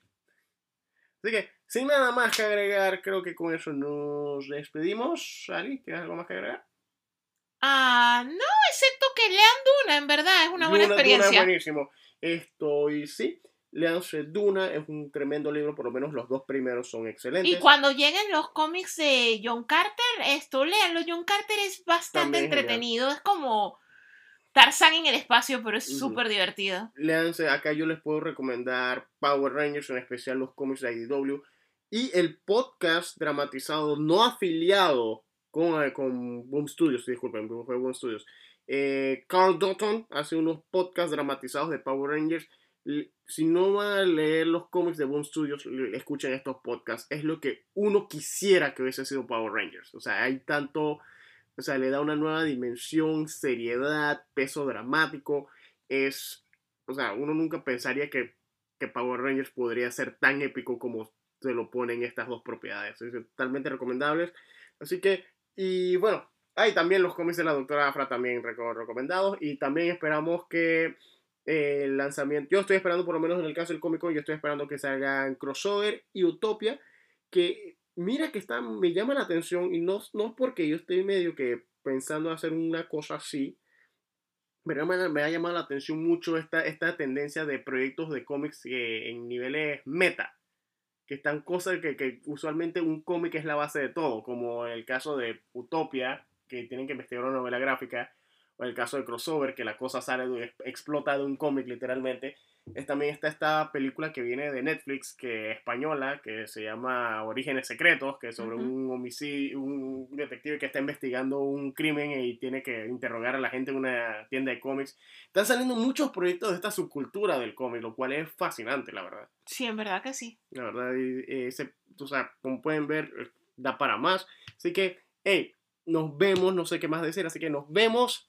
Así que, sin nada más que agregar, creo que con eso nos despedimos. Ali, ¿tienes algo más que agregar? Ah, no, excepto que lean Duna, en verdad, es una buena Duna- Duna experiencia. es buenísimo. Estoy, sí. Leanse Duna, es un tremendo libro, por lo menos los dos primeros son excelentes. Y cuando lleguen los cómics de John Carter, esto, léanlo. John Carter es bastante genial. entretenido. Es como Tarzán en el espacio, pero es Ujú. súper divertido. Léanse, acá yo les puedo recomendar Power Rangers, en especial los cómics de IDW, y el podcast dramatizado no afiliado con, eh, con Boom Studios, disculpen, fue Boom Studios. Eh, Carl Dutton hace unos podcasts dramatizados de Power Rangers. Si no van a leer los cómics de Boom Studios, escuchen estos podcasts. Es lo que uno quisiera que hubiese sido Power Rangers. O sea, hay tanto, o sea, le da una nueva dimensión, seriedad, peso dramático. Es, o sea, uno nunca pensaría que, que Power Rangers podría ser tan épico como se lo ponen estas dos propiedades. Es totalmente recomendables. Así que, y bueno, hay también los cómics de la doctora Afra también reco- recomendados. Y también esperamos que el lanzamiento, yo estoy esperando por lo menos en el caso del cómico, yo estoy esperando que salgan Crossover y Utopia, que mira que está, me llama la atención y no, no porque yo estoy medio que pensando hacer una cosa así, pero me, me ha llamado la atención mucho esta, esta tendencia de proyectos de cómics en niveles meta, que están cosas que, que usualmente un cómic es la base de todo, como el caso de Utopia, que tienen que investigar una novela gráfica, o el caso de Crossover, que la cosa sale de, explota de un cómic literalmente. Es, también está esta película que viene de Netflix, que es española, que se llama Orígenes Secretos, que es sobre Ujú. un homicidio, un detective que está investigando un crimen y tiene que interrogar a la gente en una tienda de cómics. Están saliendo muchos proyectos de esta subcultura del cómic, lo cual es fascinante, la verdad. Sí, en verdad que sí. La verdad, ese, o sea, como pueden ver, eh, da para más. Así que, hey, nos vemos, no sé qué más decir, así que nos vemos.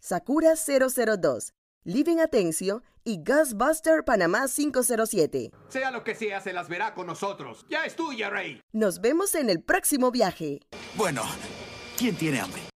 Sakura002, Living Atencio y Ghostbuster Panamá 507. Sea lo que sea, se las verá con nosotros. Ya es tuya, Rey. Nos vemos en el próximo viaje. Bueno, ¿quién tiene hambre?